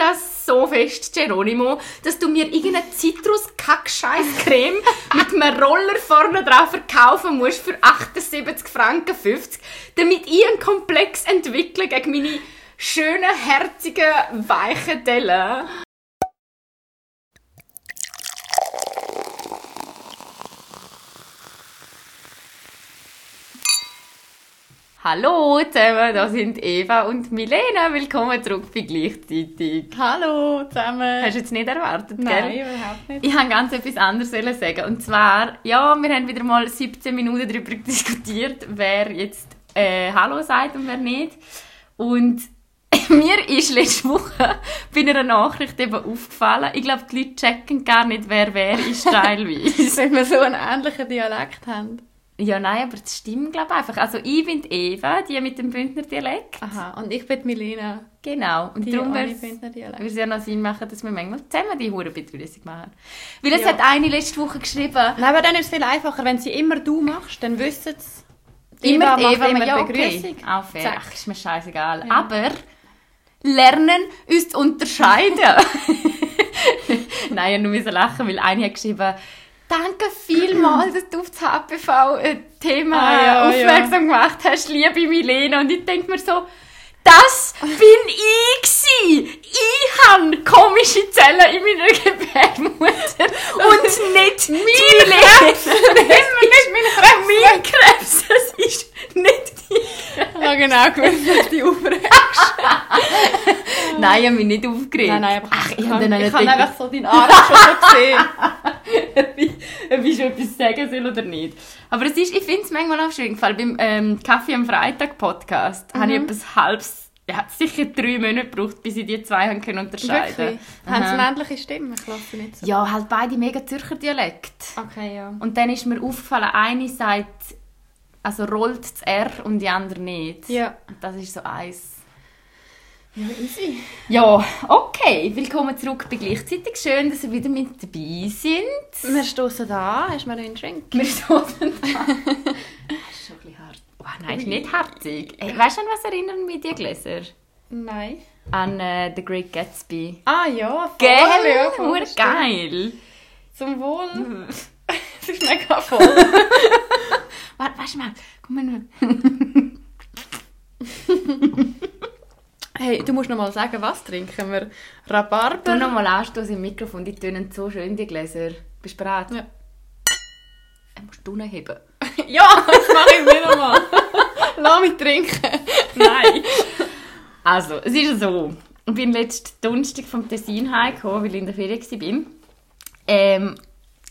das so fest, Geronimo, dass du mir irgendeine Zitrus-Kack-Scheiß-Creme mit einem Roller vorne drauf verkaufen musst für 78 Franken 50, damit ich einen Komplex entwickle gegen meine schönen, herzigen, weichen Dellen. Hallo zusammen, da sind Eva und Milena. Willkommen zurück bei gleichzeitig. Hallo zusammen. Hast du jetzt nicht erwartet, Nein, gell? überhaupt nicht. Ich wollte ganz etwas anderes sagen. Und zwar, ja, wir haben wieder mal 17 Minuten darüber diskutiert, wer jetzt äh, Hallo sagt und wer nicht. Und mir ist letzte Woche bei einer Nachricht eben aufgefallen, ich glaube, die Leute checken gar nicht, wer wer ist teilweise. Wenn wir so einen ähnlichen Dialekt haben. Ja, nein, aber das stimmt, glaube ich, einfach. Also ich bin Eva, die mit dem Bündner Dialekt. Aha, und ich bin Milena, Genau. Und die darum würde es ja noch Sinn machen, dass wir manchmal zusammen die Hure Begrüßung machen. Weil es Ja. hat eine letzte Woche geschrieben, Nein, aber dann ist es viel einfacher, wenn sie immer du machst, dann wissen sie, immer macht Eva, immer ja, die okay. Begrüßung. Auch fair. Zack. Ach, ist mir scheißegal. Ja. Aber lernen, uns zu unterscheiden. Nein, ich nur lachen, weil eine hat geschrieben, Danke vielmals, dass du auf das HPV-Thema Ah, ja, aufmerksam gemacht hast, liebe Milena. Und ich denke mir so, das bin ich gsi. Ich habe komische Zellen in meiner Gebärmutter und nicht die Milena. Mein Krebs, das ist nicht die Ich habe genau gewusst, dass die aufregst. Nein, ich habe mich nicht aufgeregt. Nein, nein, aber Ach, ich, ich habe ich nicht habe einfach so deinen Arm schon gesehen. ob ich schon etwas sagen soll oder nicht. Aber es ist, ich finde es manchmal auch schön. Weil beim ähm, Kaffee am Freitag Podcast habe ich Mhm. etwas halbes, ja, hat sicher drei Monate gebraucht, bis ich die zwei haben können unterscheiden Wirklich? Haben sie Aha. eine ähnliche Stimme? Ich nicht so. Ja, halt beide mega Zürcher Dialekt. Okay, ja. Und dann ist mir aufgefallen, eine sagt, also rollt das R und die andere nicht. Ja. Und das ist so eins. Ja, easy. Ja, okay. Willkommen zurück bei gleichzeitig. Schön, dass ihr wieder mit dabei sind. Wir stoßen da. Hast du mal einen Drink? Wir stoßen da. Das ist schon ein bisschen. Oh, nein, ist nicht herzig. Hey, weißt du, an was erinnern mich die Gläser? Nein. An äh, The Great Gatsby. Ah ja, voll. Gell? Ja, voll, geil. Zum Wohl. Es ist mega voll. Warte, weißt du mal. Komm mal. Hey, du musst noch mal sagen, was trinken wir? Rhabarber? noch mal anstoßen im Mikrofon. Die tönen so schön, die Gläser. Bist du bereit? Ja. Äh, musst du nicht heben. Ja, das mache ich nicht nochmal. Lass mich trinken. Nein. Also, es ist so. Ich bin letzten Donnerstag vom Tessin heimgekommen, weil ich in der Ferien war. Ähm,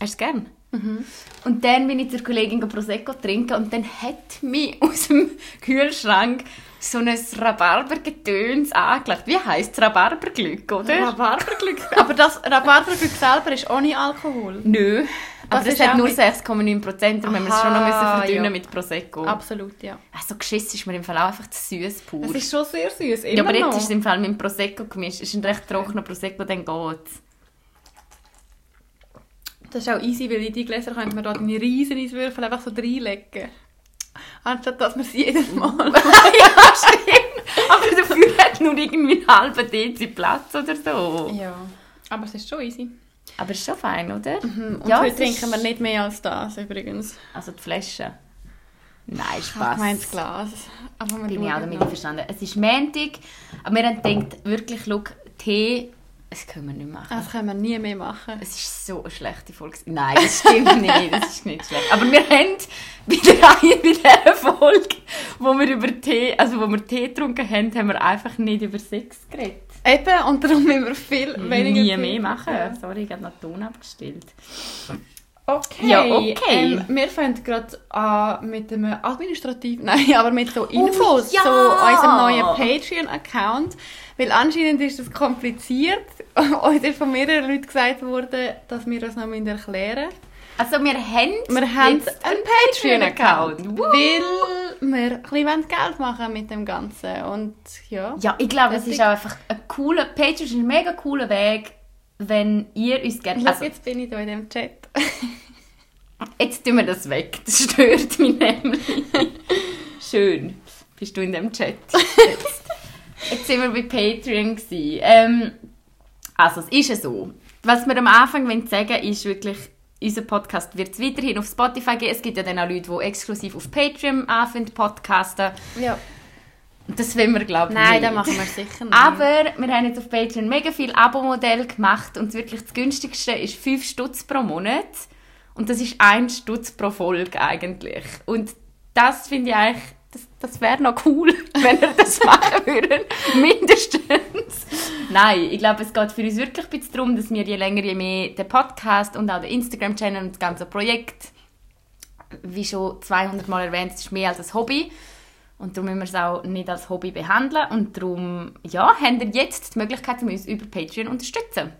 hast du es gern? Und dann bin ich zur Kollegin Prosecco trinken und dann hat mich aus dem Kühlschrank so ein Rhabarbergetöns angelegt. Wie heisst es? Rhabarberglück, oder? Rhabarberglück. Aber das Rhabarberglück selber ist ohne Alkohol. Nö. Aber Das das, ist hat nur mit- 6,9 Prozent, darum haben wir es schon noch müssen verdünnen ja. mit Prosecco. Absolut, ja. Also geschissen ist mir im Fall auch einfach zu süß pur. Es ist schon sehr süß. Ja, aber jetzt ist es im Fall mit dem Prosecco gemischt. Es ist ein recht trockener Prosecco, dann geht's. Das ist auch easy, weil in die Gläser könnte man da deine riesen Eiswürfel einfach so reinlegen. Anstatt dass man sie jedes Mal... ja, stimmt. Aber dafür hat nur irgendwie einen halben Dezi Platz oder so. ja. Aber es ist schon easy. Aber ist schon fein, oder? Und Ja, heute trinken wir nicht mehr als das übrigens. Also die Flasche. Nein, Ich Spaß. meine das Glas. Aber wir Bin ich auch damit noch. einverstanden. Es ist Montag, aber wir haben gedacht, wirklich, schau, Tee, das können wir nicht machen. Das können wir nie mehr machen. Es ist so eine schlechte Folge. Nein, das stimmt nicht. Das ist nicht schlecht. Aber wir haben bei der Reihe, bei dieser Folge, wo wir über Tee, also wo wir Tee getrunken haben, haben wir einfach nicht über Sex geredet. Eben, und darum müssen wir viel weniger... Nie mehr machen. Ja. Sorry, ich habe noch Ton abgestellt. Okay. Ja, okay. Ähm, wir fangen gerade an mit dem administrativ, nein, aber mit so Infos Oh, ja! zu unserem neuen Patreon-Account. Weil anscheinend ist das kompliziert. Uns ist von mehreren Leuten gesagt worden, dass wir das noch erklären müssen. Also wir haben, Wir haben jetzt einen Patreon-Account. Woo! Weil wir ein bisschen Geld machen mit dem Ganzen. Und ja. Ja, ich glaube, es ist auch einfach ein cooler, Patreon ist ein mega cooler Weg, wenn ihr uns gerne... Also, jetzt bin ich da in dem Chat. Jetzt tun wir das weg. Das stört mich nämlich. Schön. Bist du in dem Chat? Jetzt, jetzt sind wir bei Patreon. Gewesen. Ähm, Also, es ist ja so. Was wir am Anfang sagen wollen, ist wirklich, unser Podcast wird es weiterhin auf Spotify geben. Es gibt ja dann auch Leute, die exklusiv auf Patreon anfangen, podcasten. Ja. Das wollen wir, glaube ich, Nein, das machen wir sicher nicht. Aber wir haben jetzt auf Patreon mega viel Abo-Modell gemacht und wirklich das günstigste ist 5 Stutz pro Monat. Und das ist 1 Stutz pro Folge eigentlich. Und das finde ich eigentlich, das, das wäre noch cool, wenn wir das machen würden. Mindestens. Nein, ich glaube, es geht für uns wirklich ein bisschen darum, dass wir je länger, je mehr den Podcast und auch den Instagram-Channel und das ganze Projekt, wie schon 200 Mal erwähnt, es ist mehr als ein Hobby. Und darum müssen wir es auch nicht als Hobby behandeln. Und darum, ja, haben wir jetzt die Möglichkeit, uns über Patreon zu unterstützen.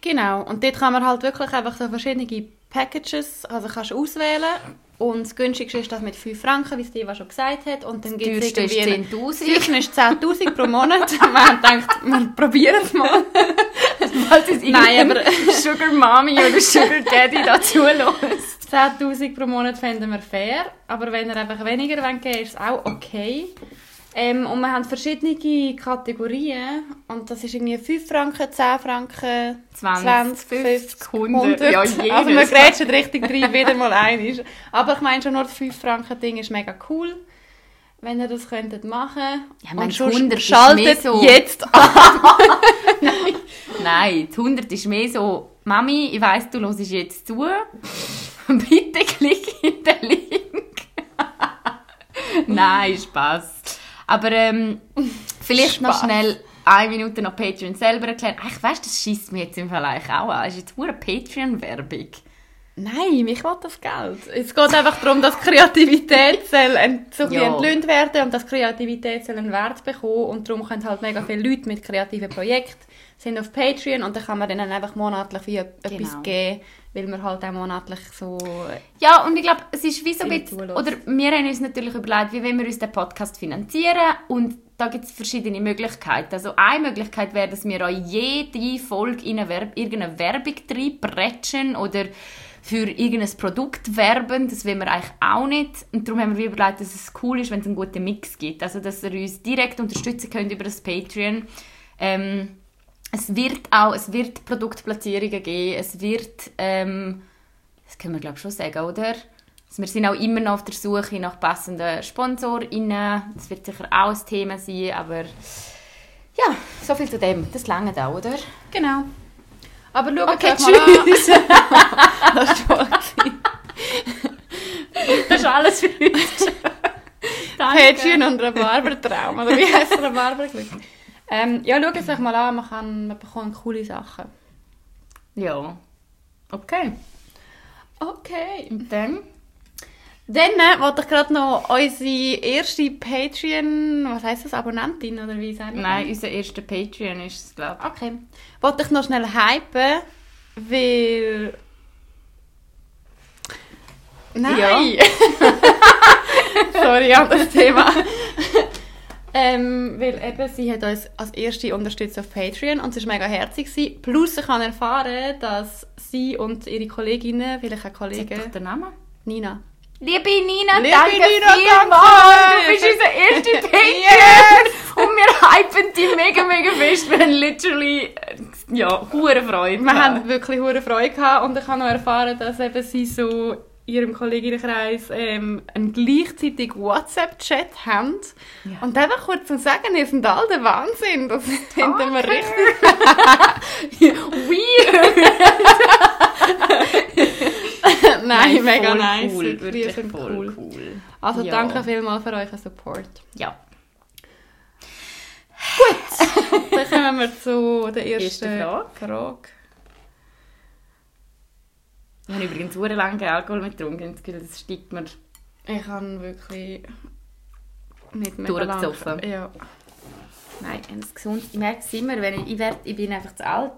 Genau, und dort kann man halt wirklich einfach so verschiedene Packages, also kannst du auswählen. Und das günstigste ist das mit 5 Franken, wie Steve schon gesagt hat. Und dann gibt es ist irgendwie... 10'000. Das teuerste ist 10'000 pro Monat. wir haben gedacht, wir probieren es mal. Falls es Nein, irgendein Sugar Mommy oder Sugar Daddy dazu lässt. 10'000 pro Monat fänden wir fair, aber wenn ihr einfach weniger wollt geben ist es auch okay. Ähm, und wir haben verschiedene Kategorien und das ist irgendwie 5 Franken, 10 Franken, 20, 50, 100. 100. Ja, jedes. also wir grätschen richtig rein, wieder mal ein. Aber ich meine schon nur das 5 Franken Ding ist mega cool. Wenn ihr das könntet machen. Ja, 100 ist schaltet so- jetzt an. Nein, die 100 ist mehr so, Mami, ich weiss, du hörst jetzt zu. Bitte klick in den Link. Nein, Spaß. Aber ähm, vielleicht noch Spass. schnell eine Minute noch Patreon selber erklären. Ach, Ich weiss, das schießt mir jetzt im eigentlich auch an. Das ist jetzt nur eine Patreon-Werbung. Nein, mich will das Geld. Es geht einfach darum, dass Kreativität soll so ein entlöhnt werden und dass Kreativität soll einen Wert bekommen und darum können halt mega viele Leute mit kreativen Projekten sind auf Patreon und dann kann man denen einfach monatlich wie etwas Genau. geben, weil man halt auch monatlich so... Ja, und ich glaube, es ist wie so ein bisschen, zulässt. oder wir haben uns natürlich überlegt, wie wollen wir uns den Podcast finanzieren und da gibt es verschiedene Möglichkeiten. Also eine Möglichkeit wäre, dass wir an jede Folge in eine Werb irgendeine Werbung reinbretschen oder für irgendein Produkt werben. Das wollen wir eigentlich auch nicht. Und darum haben wir überlegt, dass es cool ist, wenn es einen guten Mix gibt. Also, dass ihr uns direkt unterstützen könnt über das Patreon. Ähm, es wird auch, es wird Produktplatzierungen geben, es wird, ähm, das können wir glaube ich schon sagen, oder? Also wir sind auch immer noch auf der Suche nach passenden SponsorInnen. Das wird sicher auch ein Thema sein, aber ja, so viel zu dem. Das lange auch, oder? Genau. Aber schaut Okay, euch mal an. tschüss. Das gewesen. Das ist alles für heute. Patreon und Rhabarbertraum. Oder wie heisst es? Rhabarberglück? Ähm, ja, schaut es euch mal an. Man, kann, man bekommt coole Sachen. Ja. Okay. Okay. Und dann? Dann äh, wollte ich gerade noch unsere erste Patreon, was heisst das, Abonnentin oder wie sagt man Nein, unser erster Patreon ist es, glaube das? Okay. Wollte ich noch schnell hypen, weil... Nein! Sorry, anderes Thema. Ähm, weil eben, sie hat uns als erste unterstützt auf Patreon und es war mega herzig. gewesen. Plus ich habe erfahren, dass sie und ihre Kolleginnen, vielleicht auch ich. Sag Kollegen, doch den Namen. Nina, Liebe Nina, Liebe danke Nina, vielmals. Du bist unser erster Patreon. Und wir hypen dich mega, mega fest. Wir haben literally, äh, ja, hure Freude. Wir haben wirklich hohe Freude gehabt und ich habe noch erfahren, dass eben sie so ihrem Kolleginnenkreis ähm, einen gleichzeitigen WhatsApp-Chat haben. Ja. Und einfach kurz zu sagen, ihr sind all der Wahnsinn. Das finden wir richtig. Weird. Nein, mega voll nice. Cool, Wir wirklich sind cool. cool. Also Ja. danke vielmals für euren Support. Ja. Dann kommen wir zu der Erste ersten Frage. Frage. Ich habe übrigens hure lange Alkohol mit getrunken. Das Gefühl, das steigt mir. Ich habe wirklich nicht mehr Durchgesoffen. lang- Ja. Nein, das gesund. Ich merke es immer, wenn ich, ich, werd, ich bin einfach zu alt.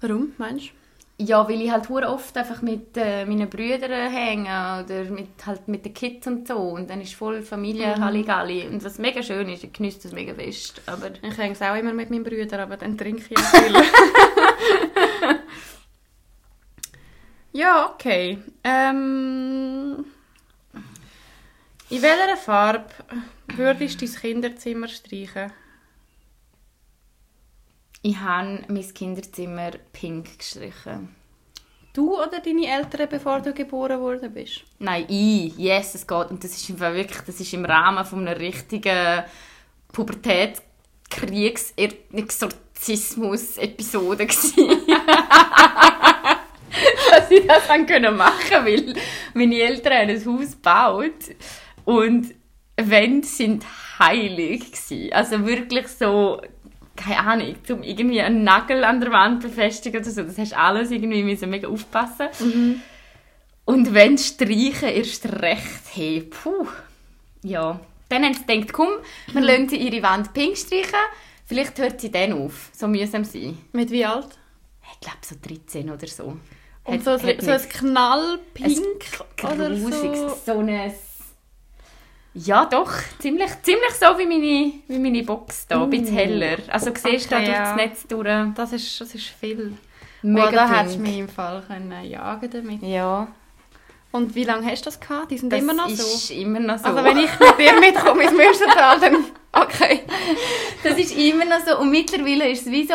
Warum, meinst Ja, weil ich halt oft einfach mit äh, meinen Brüdern hänge oder mit, halt mit den Kids und so. Und dann ist voll Familie Mhm. Halligalli. Und was mega schön ist, ich genieße das mega fest. Aber Ich hänge es auch immer mit meinen Brüdern, aber dann trinke ich auch viel. Ja, okay. Ähm, in welcher Farbe würdest du dein Kinderzimmer streichen? Ich habe mein Kinderzimmer pink gestrichen. Du oder deine Eltern, bevor du geboren worden bist? Nein, ich. Yes, es geht. Und das ist im Fall wirklich, das ist im Rahmen von einer richtigen Pubertätskriegs-Exorzismus-Episode. Dass ich das dann können machen weil meine Eltern haben ein Haus gebaut und Wände sind heilig gewesen. Also wirklich so, keine Ahnung, um irgendwie einen Nagel an der Wand befestigen oder so. Das hast alles irgendwie müssen mega aufpassen. Und wenn streichen, erst recht, hey, puh. Ja. Dann haben sie gedacht, komm, wir lassen sie ihre Wand pink streichen. Vielleicht hört sie dann auf. So mühsam sein. Mit wie alt? Ich glaube so 13 oder so. Und Hat- so, hat so, so nicht- ein Knallpink oder Grusiges, so. so ein... Ja, doch. Ziemlich, ziemlich so wie meine, wie meine Box da. Ein bisschen heller. Also siehst du Okay, da durch ja. das Netz durch. Das ist, das ist viel. Mega oh, da hättest du mich im Fall können jagen damit. Ja. Und wie lange hast du das gehabt? Die sind Das immer noch ist so? immer noch so. Also wenn ich mit dir mitkomme ins Münstertal, dann okay. Das ist immer noch so. Und mittlerweile ist es wie so,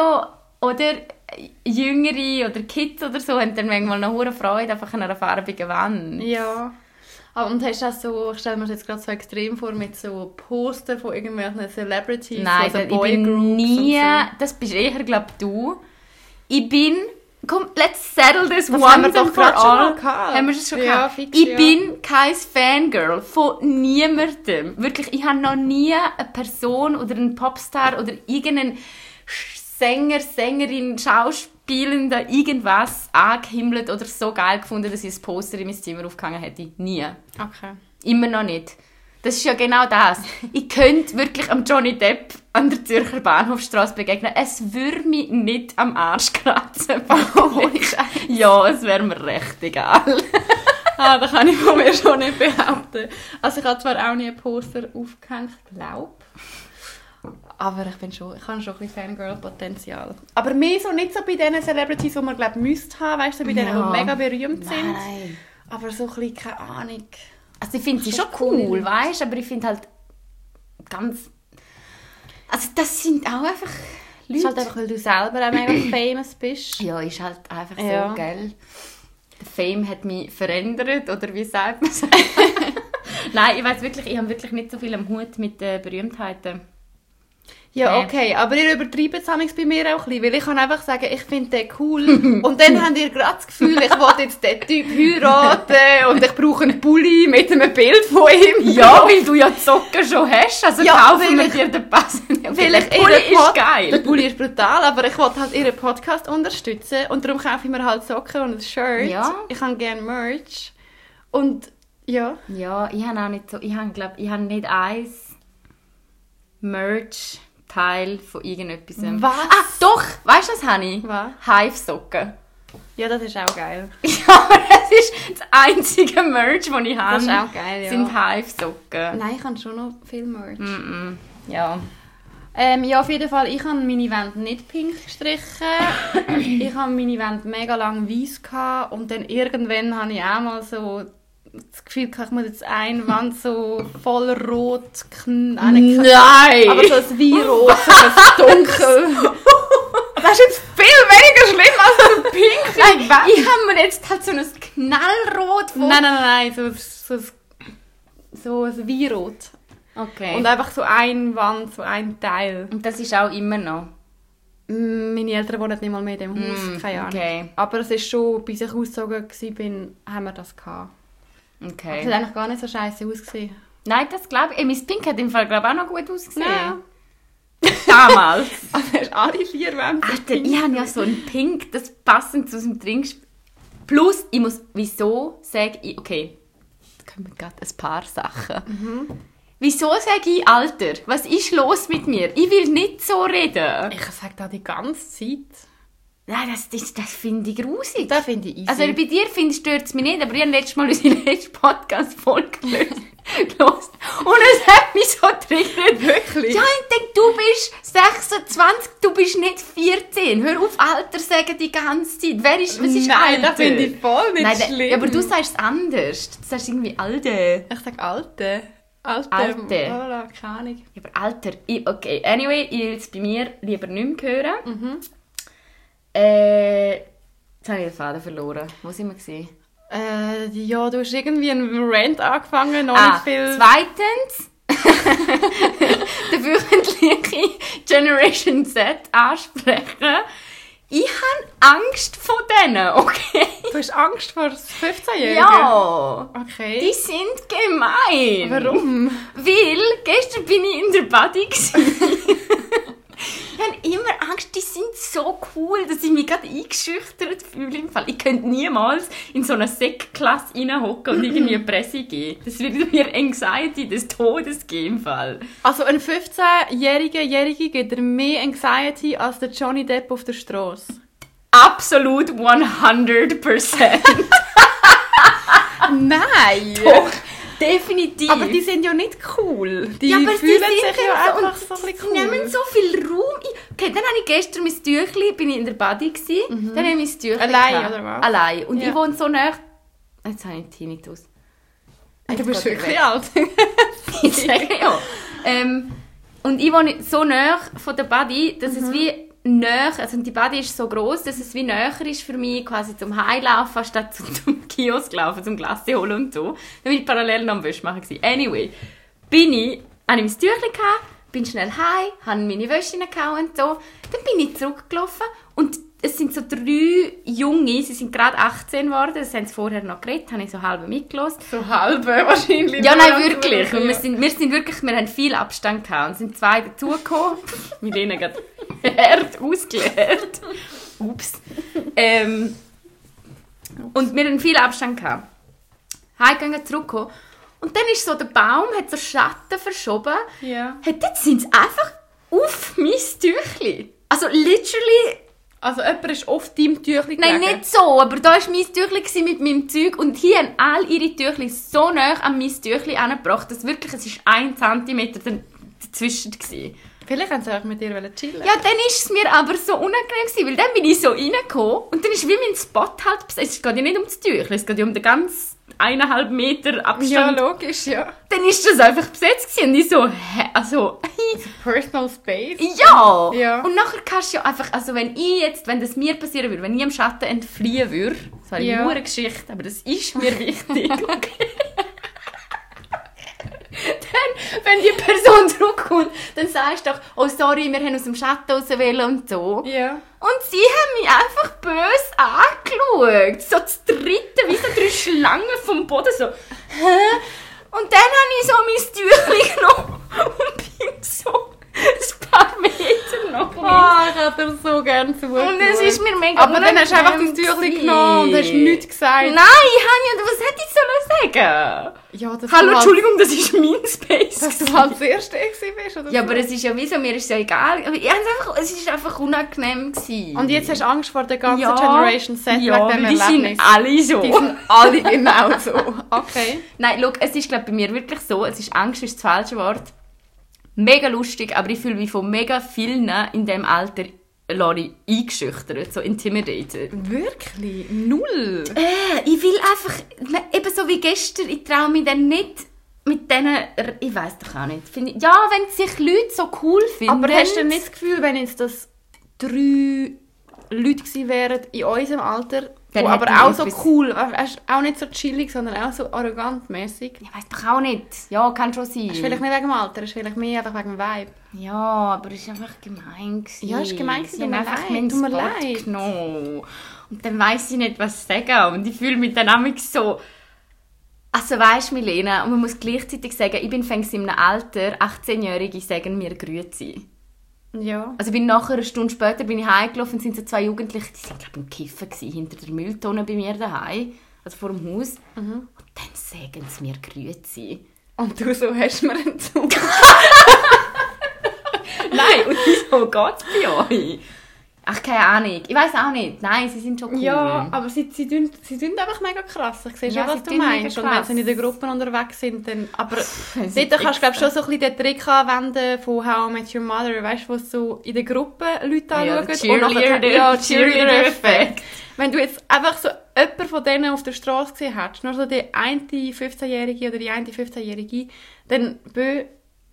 oder Jüngere oder Kids oder so haben dann manchmal noch hohe Freude einfach an einer farbigen Wand. Ja. Aber und hast du auch so, ich stelle mir das jetzt gerade so extrem vor, mit so Poster von irgendwelchen Celebrities, Nein, also das, ich bin Boygroups nie, und das bist eher, glaub du. Ich bin, komm, let's settle this Das once wir doch and for gerade all. Haben wir das schon Ja, gehabt? fix, ich ja. bin kein Fangirl von niemandem. Wirklich, ich habe noch nie eine Person oder einen Popstar oder irgendeinen Sänger, Sängerin, Schauspielender, irgendwas angehimmelt oder so geil gefunden, dass ich ein Poster in mein Zimmer aufgehangen hätte. Nie. Okay. Immer noch nicht. Das ist ja genau das. Ich könnte wirklich am Johnny Depp an der Zürcher Bahnhofstrasse begegnen. Es würde mich nicht am Arsch kratzen. ja, es wäre mir recht egal. Ah, das kann ich von mir schon nicht behaupten. Also ich habe zwar auch nie ein Poster aufgehängt, glaube aber ich bin schon, ich habe schon ein bisschen Fangirl-Potenzial. Aber mehr so nicht so bei diesen Celebrities, die man glaube müsste haben, weißt du, bei denen, Ja. die mega berühmt sind. Nein. Aber so ein bisschen, keine Ahnung. Also ich finde sie schon cool, cool. weißt du, aber ich finde halt ganz... Also das sind auch einfach Das ist Leute... halt einfach, weil du selber auch mega famous bist. ja, ist halt einfach so, Ja. gell? Der Fame hat mich verändert, oder wie sagt man es? Nein, ich weiß wirklich, ich habe wirklich nicht so viel am Hut mit den Berühmtheiten. Ja, okay, aber ihr übertreibt es bei mir auch ein bisschen, weil ich kann einfach sagen, ich finde den cool und dann habt ihr gerade das Gefühl, ich will jetzt den Typ heiraten und ich brauche einen Pulli mit einem Bild von ihm. Ja, weil du ja die Socken schon hast, also Ja, kaufen wir ich- dir den passenden. Okay, Weil ich der Pulli ist Pod- Der geil. Pulli ist brutal, aber ich wollte halt ihren Podcast unterstützen und darum kaufe ich mir halt Socken und ein Shirt. Ja. Ich habe gerne Merch und ja. Ja, ich habe auch nicht so, ich habe, glaub, ich habe nicht eins Merch-Teil von irgendetwas. Was? Ah, doch! Weißt du, was habe ich? Was? Hive-Socken. Ja, das ist auch geil. Ja, aber das ist das einzige Merch, das ich habe. Das ist auch geil, ja. Sind Hive-Socken. Nein, ich habe schon noch viel Merch. Mm-mm. Ja. Ähm, ja, auf jeden Fall, ich habe meine Wände nicht pink gestrichen. ich habe meine Wände mega lang weiß gehabt und dann irgendwann habe ich auch mal so das Gefühl ich muss jetzt eine Wand so voll rot kn- Nein! aber so ein Weinrot, so ein dunkel. Das ist jetzt viel weniger schlimm als ein pink Nein, ich habe mir jetzt halt so ein Knallrot von... Nein, nein, nein, so, so, so ein Weinrot. Okay. Und einfach so eine Wand, so ein Teil. Und das ist auch immer noch. Mm, Meine Eltern wohnen nicht mal mehr in dem Haus, Mm, keine Ahnung. okay. Aber es ist schon, bis ich ausgezogen war, haben wir das gehabt. Es Okay. hat eigentlich gar nicht so scheiße ausgesehen. Nein, das glaube ich. Ey, Mein Pink hat im Fall glaube ich, auch noch gut ausgesehen. Ja. Damals. Also hast alle vier Wände Alter, ich habe ja so ein Pink, das passend zu unserem Trinkspiel. Plus, ich muss, wieso sage ich, okay, da kommen gerade ein paar Sachen. Wieso sage ich, Alter, was ist los mit mir? Ich will nicht so reden. Ich sage da die ganze Zeit. Nein, das, das, das finde ich grusig. Das finde ich easy. Also bei dir finde stört es mich nicht, aber ich habe letztes Mal unsere letzte Podcast-Folge gelöst. Und es hat mich so triggert. Wirklich? Ja, ich denke, du bist 26, du bist nicht 14. Hör auf, Alter sagen die ganze Zeit. Wer ist, was ist Nein, Alter? das finde ich voll nicht Nein, schlimm. ja, aber du sagst es anders. Du sagst irgendwie Alter. Ich sage Alte. Alte. Alte. Voilà, keine Ahnung. Aber Alter, ich, okay, anyway, ich will es bei mir lieber nicht mehr hören. Mhm. Äh, jetzt habe ich den Faden verloren. Wo sind wir? Äh, ja, du hast irgendwie einen Rant angefangen, noch Ah, nicht viel... zweitens, der wöchentliche Generation Z ansprechen. Ich habe Angst vor denen, okay? Du hast Angst vor 15-Jährigen? Ja, Okay. die sind gemein. Warum? Weil gestern bin ich in der Body. ich habe immer Angst, die sind so cool, dass ich mich gerade eingeschüchtert fühle im Fall. Ich könnte niemals in so eine Sektklasse reinhocken und irgendwie eine Presse geben. Das würde mir Anxiety des Todes geben im Fall. Also ein 15-jähriger Jährige gibt dir mehr Anxiety als der Johnny Depp auf der Straße. Absolut 100%. Nein! Doch, definitiv. Aber die sind ja nicht cool. Die Ja, aber sie fühlen sind sich ja einfach so, ein bisschen cool. nehmen so viel Raum ein. Okay, dann habe ich gestern mein Tüchli, bin ich in der Body gewesen, dann habe ich mein Tüchli Mhm. Allein, gehabt. oder was? Allein. Und Ja. ich wohne so nah... Jetzt habe ich Tinnitus. du bist Jetzt wirklich er alt. weg. Ich sage ja. Ähm, und ich wohne so nah von der Body, dass Mhm. es wie näher, also die Body ist so groß, dass es wie näher ist für mich, quasi zum Heilaufen, statt zum, zum Kiosk laufen, zum Glasse holen und so. Dann bin ich parallel noch am Wäsche machen gewesen. Anyway, bin ich, habe ich mein Tüchlein gehabt, bin schnell heim, habe meine Wäsche gehauen und so. Dann bin ich zurückgelaufen und es sind so drei Junge, sie sind gerade 18 geworden, das haben sie vorher noch geredet, habe ich so halb mitgelassen. So halbe wahrscheinlich. Ja, nein, wirklich. Und wir ja. sind, wir sind wirklich, wir haben viel Abstand gehabt und sind zwei dazugekommen. Mit denen gerade hart ausgeleert. Ups. Ähm, und wir haben viel Abstand gehabt. Heimgegangen, zurückgekommen. Und dann ist so der Baum, hat so Schatten verschoben. Ja. Hey, jetzt sind sie einfach auf mein Tüchli. Also literally Also jemand ist oft deinem Tüchlein Nein, gelegen. nicht so, aber da war mein Tüchli mit meinem Zeug und hier haben all ihre Tüchli so nah an mein Tüchli angebracht, dass wirklich, es ist ein Zentimeter dazwischen war. Vielleicht haben sie auch mit dir chillen Ja, dann ist es mir aber so unangenehm gewesen, weil dann bin ich so reingekommen und dann ist wie mein Spot halt, es geht ja nicht um das Tüchli, es geht ja um den ganz eineinhalb Meter Ja, Abstand. logisch, ja. dann ist das einfach besetzt gewesen und ich so, hä, also, Personal Space. Ja. Ja. Und nachher kannst du ja einfach, also wenn ich jetzt, wenn das mir passieren würde, wenn ich im Schatten entfliehen würde, das wäre Ja. eine Geschichte, aber das ist mir wichtig, okay? wenn die Person zurückkommt, dann sagst du doch, oh sorry, wir haben aus dem Schatten raus und so. Ja. Und sie haben mich einfach böse angeschaut. So das dritte, wie so drei Schlangen vom Boden, so, hä? Und dann habe ich so mein Tüchlein genommen und bin so ein paar Meter noch. Oh, ich hätte dir so gerne zugeschaut. Und es ist mir mega Aber dann hast du einfach unangenehm Tüchlein genommen und hast nichts gesagt. Nein, ich habe ja, was hätte ich sollen sagen? Ja, dass Hallo, Entschuldigung, das ist mein Space. Dass du halt das Erste bist, oder ja, aber es ist ja wieso, mir ist ja egal. Aber ich einfach, es ist einfach unangenehm gewesen. Und jetzt hast du Angst vor der ganzen ja, Generation Z ja, wegen dem die Erlebnis. sind alle so. Die sind alle genau so. Okay. Nein, schau, es ist glaub, bei mir wirklich so, es ist Angst ist das falsche Wort. Mega lustig, aber ich fühle mich von mega vielen in diesem Alter Lori eingeschüchtert, so intimidated. Wirklich? Null? Äh, ich will einfach, eben so wie gestern, ich traue mich dann nicht mit denen, ich weiß doch auch nicht. Finde ich- Ja, wenn sich Leute so cool finden. Aber hast du nicht das Gefühl, wenn jetzt das drei Leute gewesen wären in unserem Alter, Dann die aber auch so cool, weißt, auch nicht so chillig, sondern auch so arrogant mäßig. Ich weiß doch auch nicht. Ja, kann schon sein. Das ist vielleicht nicht wegen dem Alter, ist vielleicht mehr einfach wegen dem Vibe. Ja, aber es war einfach gemein. Gewesen. Ja, es ist gemein gewesen, haben mir einfach meinen Spot leid. genommen. Und dann weiss ich nicht, was sagen. Und ich fühle mich dann auch so... Also weisst du, Milena, und man muss gleichzeitig sagen, ich bin fängst in einem Alter, 18-Jährige sagen mir Grüezi. Ja. Also bin nachher, eine Stunde später, bin ich heimgelaufen und sind so zwei Jugendliche, die sind glaube ich im Kiffen gewesen, hinter der Mülltonne bei mir daheim, also vor dem Haus. Mhm. Und dann sagen sie mir Grüezi. Und du so hast mir einen Zug. Nein, und wieso geht's bei euch? Ach, keine Ahnung. Ich weiß auch nicht. Nein, sie sind schon cool. Ja, aber sie, sie, tun, sie tun einfach mega krass. Ich sehe Ja, schon, was sie du meinst. Und wenn sie in den Gruppen unterwegs sind, dann... Aber dort kannst du glaub, extra- schon so ein bisschen den Trick anwenden von How I Met Your Mother, weißt du, wo so in der Gruppe Leute Ja, anschauen. der und Cheerleader- ja, Cheerleader-Effekt. Wenn du jetzt einfach so jemanden von denen auf der Straße gesehen hättest, nur so die eine 15-Jährige oder die eine 15-Jährige, dann bö,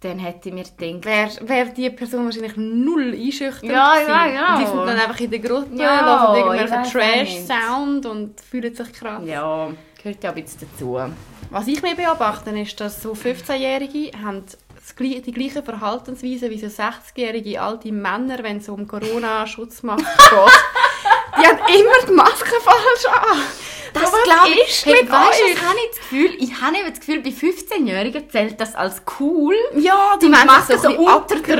Dann hätte ich mir gedacht, wäre wär die Person wahrscheinlich null einschüchternd Ja, ja, gewesen. ja. Die sind dann einfach in der Gruppe, Ja, hören irgendwelchen. Trash-Sound und fühlen sich krass. ja, gehört ja ein bisschen dazu. Was ich mir beobachte, ist, dass so 15-Jährige haben die gleiche Verhaltensweise wie so 60-jährige alte Männer, wenn es um Corona-Schutzmasken geht. Die haben immer die Maske falsch an. Das So, glaube ich. ist Hey, mit weißt euch? was habe ich das Gefühl? Ich habe eben das Gefühl, bei 15-Jährigen zählt das als cool. Ja, Die meinen Maske so? So ein bisschen,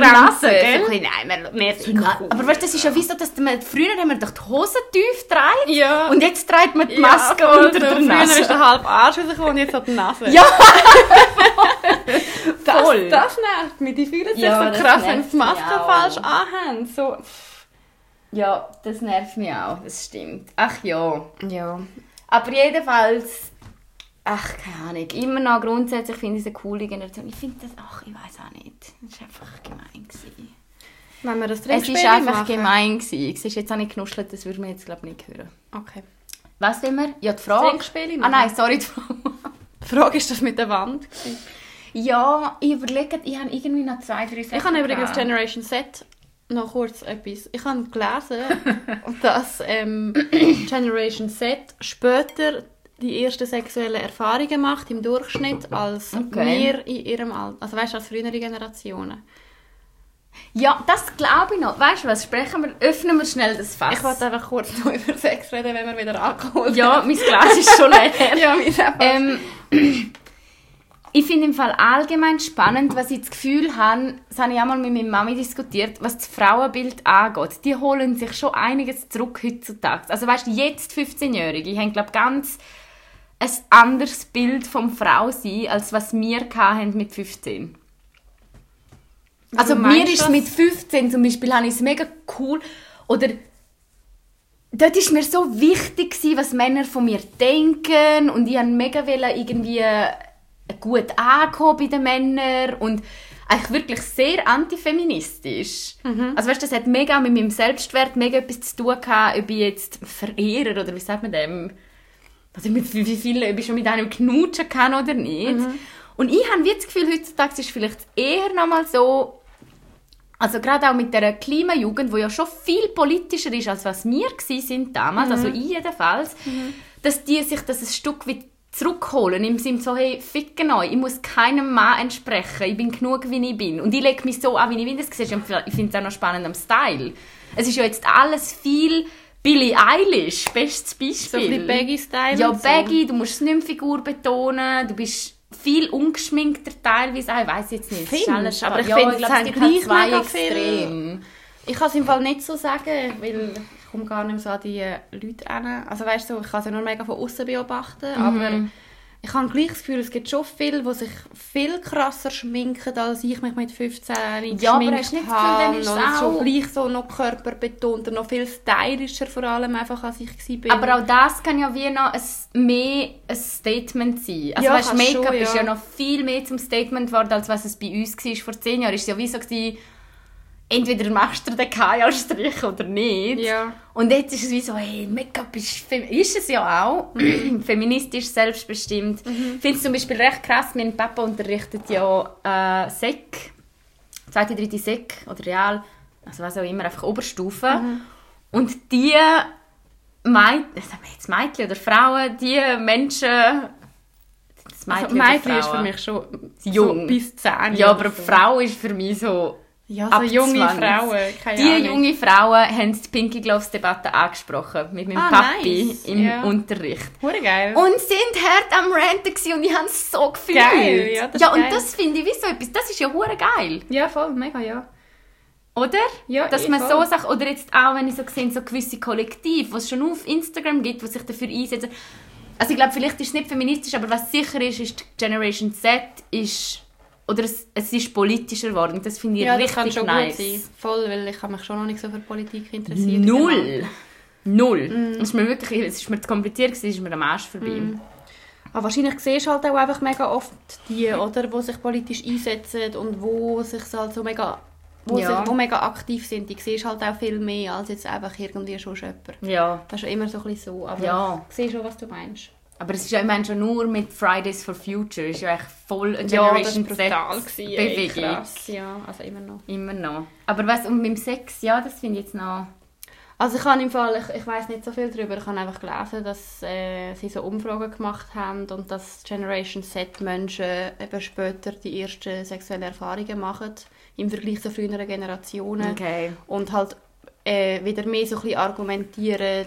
Nein, wir, wir sind cool. Aber weißt du, das ist ja wie so, dass man, früher haben wir doch die Hosen tief getragen Ja. und jetzt trägt man die Ja, Maske voll unter so. der Früher Nase. ist der halbe Arsch rausgekommen und jetzt hat die Nase. Ja, das, voll. das nervt mich. Die fühlen sich Ja, so krass, wenn sie die Maske falsch anhaben. So. Ja, das nervt mich auch, das stimmt. Ach ja. Ja. Aber jedenfalls, ach, keine Ahnung, immer noch grundsätzlich finde ich es eine coole Generation. Ich finde das, ach, ich weiß auch nicht. Das war einfach gemein. Gewesen. Wenn wir das Es war einfach machen. gemein. Gewesen. Siehst du, jetzt habe ich genuschelt, das würde man jetzt, glaube ich, nicht hören. Okay. Was will wir? Ja, die Frage. Trinkspiel Ah nein, sorry, die Frage. Die Frage ist das mit der Wand. Ja, ich überlege, ich habe irgendwie noch zwei, drei Sachen Ich habe übrigens. Generation Z noch kurz etwas. Ich habe gelesen, dass ähm, Generation Z später die ersten sexuellen Erfahrungen macht im Durchschnitt als Okay. wir in ihrem Alter. Also weißt du, als frühere Generationen. Ja, das glaube ich noch. Weißt du was, sprechen wir, öffnen wir schnell das Fass. Ich wollte einfach kurz noch über Sex reden, wenn wir wieder Alkohol Ja, mein Glas ist schon leer. ja, mein ähm, ich finde im Fall allgemein spannend, was ich das Gefühl habe, das habe ich auch mal mit meiner Mami diskutiert, was das Frauenbild angeht. Die holen sich schon einiges zurück heutzutage. Also weißt du, jetzt 15-Jährige haben, glaube ganz ein anderes Bild vom Frausein, als was wir hatten mit 15. Also Warum mir ist das? mit 15 zum Beispiel, habe ich es mega cool, oder dort ist mir so wichtig gewesen, was Männer von mir denken und ich wollte mega irgendwie gut ankommen bei den Männern und eigentlich wirklich sehr antifeministisch. Also weißt, das hat mega mit meinem Selbstwert mega etwas zu tun gehabt, ob ich jetzt Verehrer oder wie sagt man dem, also mit wie vielen, ob ich schon mit einem knutschen kann oder nicht. Und ich habe das Gefühl, heutzutage ist es vielleicht eher nochmal so, also gerade auch mit der Klimajugend, wo ja schon viel politischer ist, als was wir sind damals, also ich jedenfalls, dass die sich das ein Stück weit zurückholen, im Sinne so, hey, ficken euch, ich muss keinem Mann entsprechen, ich bin genug, wie ich bin. Und ich lege mich so an, wie ich bin, das siehst du, und ich finde es auch noch spannend am Style. Es ist ja jetzt alles viel Billie Eilish, bestes Beispiel. So ein bisschen Baggy-Style Ja, und so. Baggy, du musst nicht mehr Figur betonen, du bist viel ungeschminkter teilweise, auch, ich weiß jetzt nicht. Findest? Aber ich ja, finde, es gibt halt gleich zwei Extreme. Ich kann es im Fall nicht so sagen, weil ich komme gar nicht mehr so an die äh, Leute hin. Also weißt du, ich kann es ja nur mega von außen beobachten, Mhm. aber ich habe gleich das Gefühl, es gibt schon viele, die sich viel krasser schminken, als ich mich mit 15 Ja, aber geschminkt hast du nicht das Gefühl, habe. dann ist es und auch- schon gleich so noch körperbetont und noch viel stylischer vor allem einfach, als ich war. Aber auch das kann ja wie noch ein, mehr ein Statement sein. Also Ja, weißt, Make-up schon, ist ja. ja noch viel mehr zum Statement geworden, als was es bei uns war vor zehn Jahren. Es war ja wie so, gewesen, entweder machst du den Kajal-Strich oder nicht. Ja. Und jetzt ist es wie so, hey, Make-up ist, ist es ja auch, feministisch selbstbestimmt. Ich finde es zum Beispiel recht krass, mein Papa unterrichtet ja äh, Sek, zweite, dritte Sek oder Real, also was auch immer, einfach Oberstufe. Und die Meid jetzt Mädchen oder Frauen, die Menschen, das Mädchen, Also, Mädchen ist für mich schon Jung. So bis 10 Ja, aber. Frau ist für mich so Ja, so junge 20. Frauen, keine Die Ahnung. junge Frauen haben die Pinky Gloves Debatte angesprochen mit meinem Ah, Papi nice. im Ja. Unterricht. Hure geil. Und sind hart am Ranten gewesen und ich habe es so gefühlt. Geil, ja, das ja und geil. das finde ich wie so etwas, das ist ja hure geil, ja, voll, mega, ja. oder? Ja, Dass eh, man voll. so Sachen, oder jetzt auch, wenn ich so sehe, so gewisse Kollektive, was es schon auf Instagram gibt, die sich dafür einsetzen. Also ich glaube, vielleicht ist es nicht feministisch, aber was sicher ist, ist, die Generation Z ist, oder es, es ist politischer geworden. Das finde ich Ja, das richtig kann schon nice. gut sein. Voll, weil ich habe mich schon noch nicht so für Politik interessiert. Null. Null. Mhm. Es ist mir wirklich, es ist mir zu kompliziert, es ist mir am Arsch vorbei. Aber wahrscheinlich siehst du halt auch einfach mega oft die, oder, die sich politisch einsetzen und wo sich halt so mega wo, Ja. sich, wo mega aktiv sind, die siehst halt auch viel mehr als jetzt einfach irgendwie schon jemand. Ja. Das ist schon immer so ein bisschen so, aber Ja. ich sehe schon, was du meinst. Aber es ist ja ich meine, schon nur mit Fridays for Future ist ja echt voll eine Ja, das Generation war brutal. Z Bewegung. krass. Ja, also immer noch. Immer noch. Aber was, und mit dem Sex, ja, das finde ich jetzt noch... Also ich habe im Fall, ich, ich weiß nicht so viel darüber, ich habe einfach gelesen, dass äh, sie so Umfragen gemacht haben und dass Generation Z Menschen eben später die ersten sexuellen Erfahrungen machen im Vergleich zu früheren Generationen Okay. und halt äh, wieder mehr so ein bisschen argumentieren,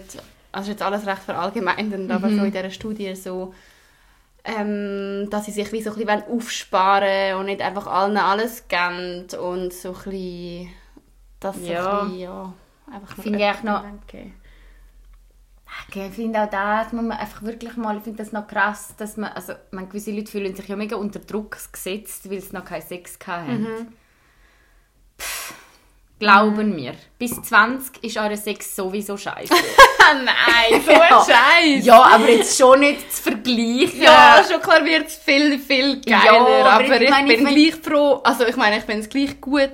also ist jetzt alles recht verallgemeinend, aber so in dieser Studie so, ähm, dass sie sich wie so ein bisschen aufsparen und nicht einfach allen alles geben und so ein bisschen, sie Ja. ein bisschen, ja, einfach Finde ich noch-. Okay, ich finde auch das, muss man einfach wirklich mal, ich finde das noch krass, dass man, also, man, gewisse Leute fühlen sich ja mega unter Druck gesetzt, weil sie noch keinen Sex hatten. Mhm. Pff, Glauben mir, bis 20 ist euer Sex sowieso scheiße. Nein, so Ja. Scheiß. ja, aber jetzt schon nicht zu vergleichen. Ja, schon klar wird es viel, viel geiler, Ja, aber aber, ich ich, meine, ich bin find- gleich froh, also ich meine, ich bin es gleich gut,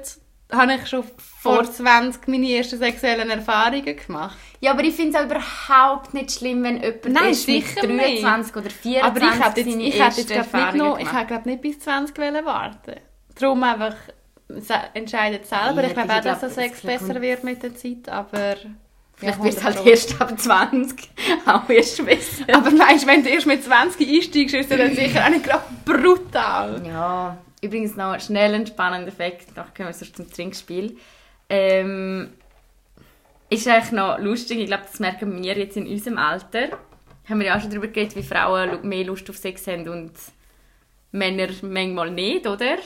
habe ich schon vor Vor- 20 meine ersten sexuellen Erfahrungen gemacht. Ja, aber ich finde es auch überhaupt nicht schlimm, wenn jemand Nein, erst mit sicher 23 oder 24 Aber ich hätte jetzt, ich hätte jetzt nicht noch, ich hätte nicht bis 20 wollen warten. Darum einfach entscheidet selber. Ja, ich glaube auch, dass der das Sex besser wird mit der Zeit, aber... Vielleicht Ja, wird es halt 100 erst ab 20 auch erst besser. Aber meinst wenn du erst mit 20 einsteigst, ist es dann sicher auch nicht gerade brutal. Ja, übrigens noch schnell ein spannender Effekt, dann kommen wir sonst zum Trinkspiel. Ähm, ist eigentlich noch lustig, ich glaube, das merken wir jetzt in unserem Alter. Haben wir ja auch schon darüber geredet, wie Frauen mehr Lust auf Sex haben und Männer manchmal nicht, oder?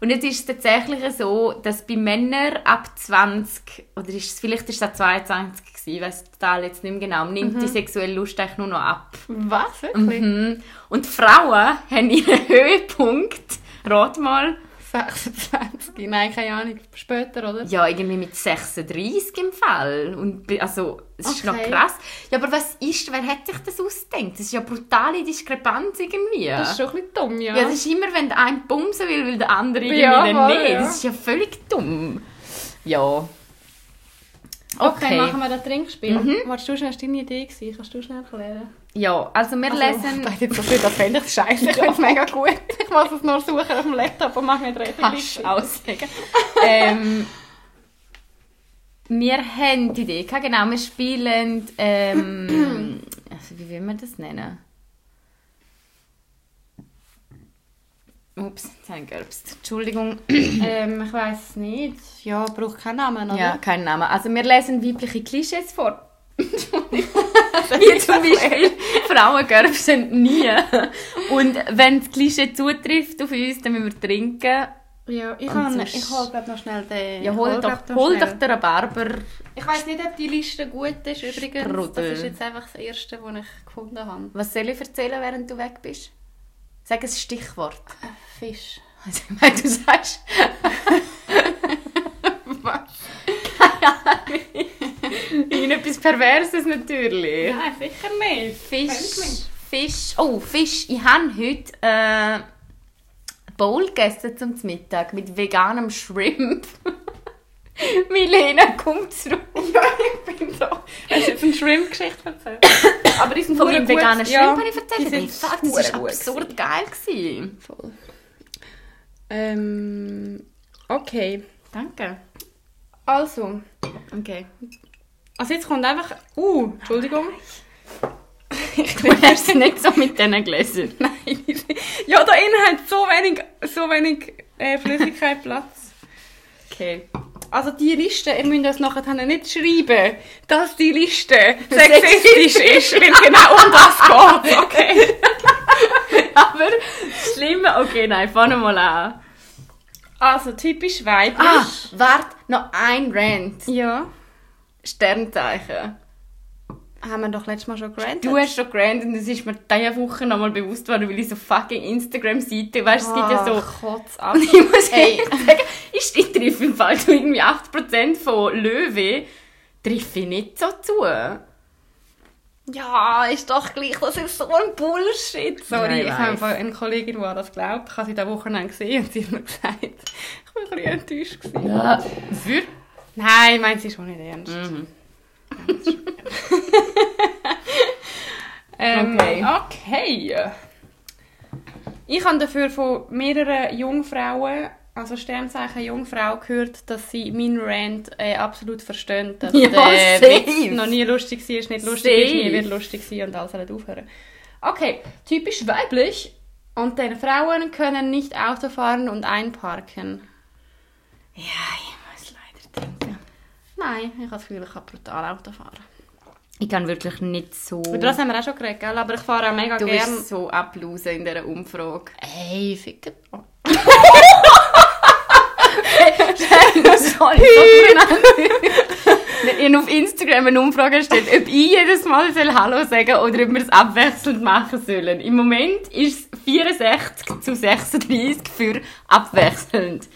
Und jetzt ist es tatsächlich so, dass bei Männern ab 20, oder ist es, vielleicht ist es auch 22 gewesen, ich weiss total jetzt nicht mehr genau, nimmt die sexuelle Lust eigentlich nur noch ab. Was? Wirklich? Mhm. Und Frauen haben ihren Höhepunkt, rat mal, 26? Nein, keine Ahnung. Später, oder? ja, irgendwie mit 36 im Fall. Und, also, es ist noch Okay. krass. Ja, aber was ist, wer hat sich das ausgedacht? Das ist ja brutale Diskrepanz irgendwie. Das ist schon ein bisschen dumm, ja. ja, das ist immer, wenn der eine bumsen will, will der andere irgendwie Ja, dann voll, nicht. ja. Das ist ja völlig dumm. Ja. okay. Okay. machen wir das Trinkspiel. Mhm. Warst du schnell, das war deine Idee? Gewesen? Kannst du schnell erklären? Ja, also wir Also, lesen... Ich jetzt so viel, das fände ich scheiße. Ich finde es mega gut. Ich muss es nur suchen auf dem Laptop und mache richtig. Hast aussagen. ähm, wir haben die Idee, genau, wir spielen, ähm, also wie will man das nennen? Ups, jetzt habe ich gerbst. Entschuldigung. ähm, ich weiß es nicht. Ja, braucht keinen Namen, oder? Ja, kein Name. Also wir lesen weibliche Klischees vor. Wie zum Beispiel, Frauen gerbsen nie. Und wenn das Klischee zutrifft auf uns, dann müssen wir trinken. Ja, ich, kann, sonst- ich hole noch schnell den... Ja, ich hol hol doch, noch hol doch den Barber. Ich weiß nicht, ob die Liste gut ist übrigens. Sprudel. Das ist jetzt einfach das Erste, was ich gefunden habe. Was soll ich erzählen, während du weg bist? Sag ein Stichwort. Fisch. Also, meine, du sagst... Was? Irgendetwas Perverses natürlich. Nein, sicher nicht. Fisch. Fisch. Oh, Fisch. Ich habe heute äh, Bowl gegessen zum Mittag mit veganem Shrimp. Milena kommt zurück. Ja, ich bin so. Hast du jetzt eine Shrimp-Geschichte erzählt? Aber die sind Von meinem veganen. Shrimp Ja, habe ich die erzählt. sind Hey, fuck, das war absurd geil. Gewesen. Voll. Ähm, okay. Danke. Also, Okay. Also jetzt kommt einfach... Uh, Entschuldigung. Du hast es nicht so mit diesen Gläsern. Nein. Ja, da innen hat so wenig, so wenig äh, Flüssigkeit Platz. Okay. Also die Liste, ihr müsst das nachher nicht schreiben, dass die Liste sexistisch ist, weil genau um das geht, okay? Aber das Schlimme... Okay, nein, fangen wir mal an. Also typisch weiblich. Ah, warte, noch ein Rant. Ja. Sternzeichen. Haben wir doch letztes Mal schon gerantet. Du hast schon gerannt und es ist mir diese Woche nochmal bewusst worden, weil ich so fucking Instagram-Seite, weißt du, es gibt ja so... Kotz ab. Und ich muss Hey. sagen, ich, ich treffe im Fall so irgendwie 80% von Löwe, treffe ich nicht so zu. Ja, ist doch gleich, das ist so ein Bullshit. Sorry, Ja, ich ich habe eine Kollegin, die an das glaubt. Ich habe sie diese Woche gesehen und sie hat mir gesagt, ich war ein bisschen enttäuscht. Gewesen. Ja. Für? Nein, meint sie schon nicht ernst. Mhm. Ähm, Okay. okay. Ich habe dafür von mehreren Jungfrauen, also Sternzeichen Jungfrau, gehört, dass sie meinen Rant äh, absolut verstehen, dass Ja, der safe. Witz noch nie lustig war, nicht lustig ist, nie Safe. wird lustig sein und alles soll aufhören. Okay, typisch weiblich. Und denn Frauen können nicht Auto fahren und einparken. Ja, ich muss leider denken. Nein, ich habe das Gefühl, ich kann brutal Auto fahren. Ich kann wirklich nicht so... Über das haben wir auch schon geredet, gell? aber ich fahre auch mega Du gerne. bist so ablosen in dieser Umfrage. Ey, ficke. Oh. Sorry, Wenn ihr auf Instagram eine Umfrage erstellt, ob ich jedes Mal soll Hallo sagen oder ob wir es abwechselnd machen sollen. Im Moment ist es 64 zu 36 für abwechselnd.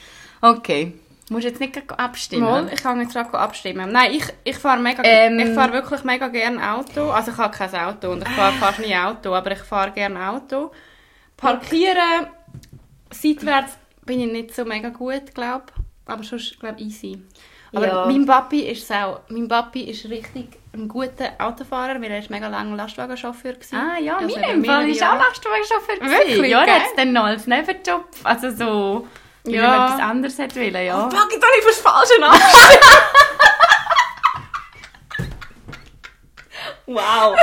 Okay. Du musst jetzt nicht abstimmen. Mal, ich kann jetzt gerade abstimmen. Nein, ich, ich fahre mega, Ähm. ich fahre wirklich mega gerne Auto. Also ich habe kein Auto und ich fahre fast nie Auto, aber ich fahre gerne Auto. Parkieren, seitwärts bin ich nicht so mega gut, glaube Aber sonst, glaube easy. Aber Ja. mein Papi ist auch, mein Papi ist richtig ein guter Autofahrer, weil er ist mega lange Lastwagenchauffeur gewesen. Ah ja, Also mein Fall mehrere ist auch. Lastwagenchauffeur. Wirklich, gewesen. Ja, der hat es dann noch als Nebenjob. Also so, weil Ja. etwas anderes hätte wollen, ja. Pack ich doch nicht fürs Falsche an! Wow.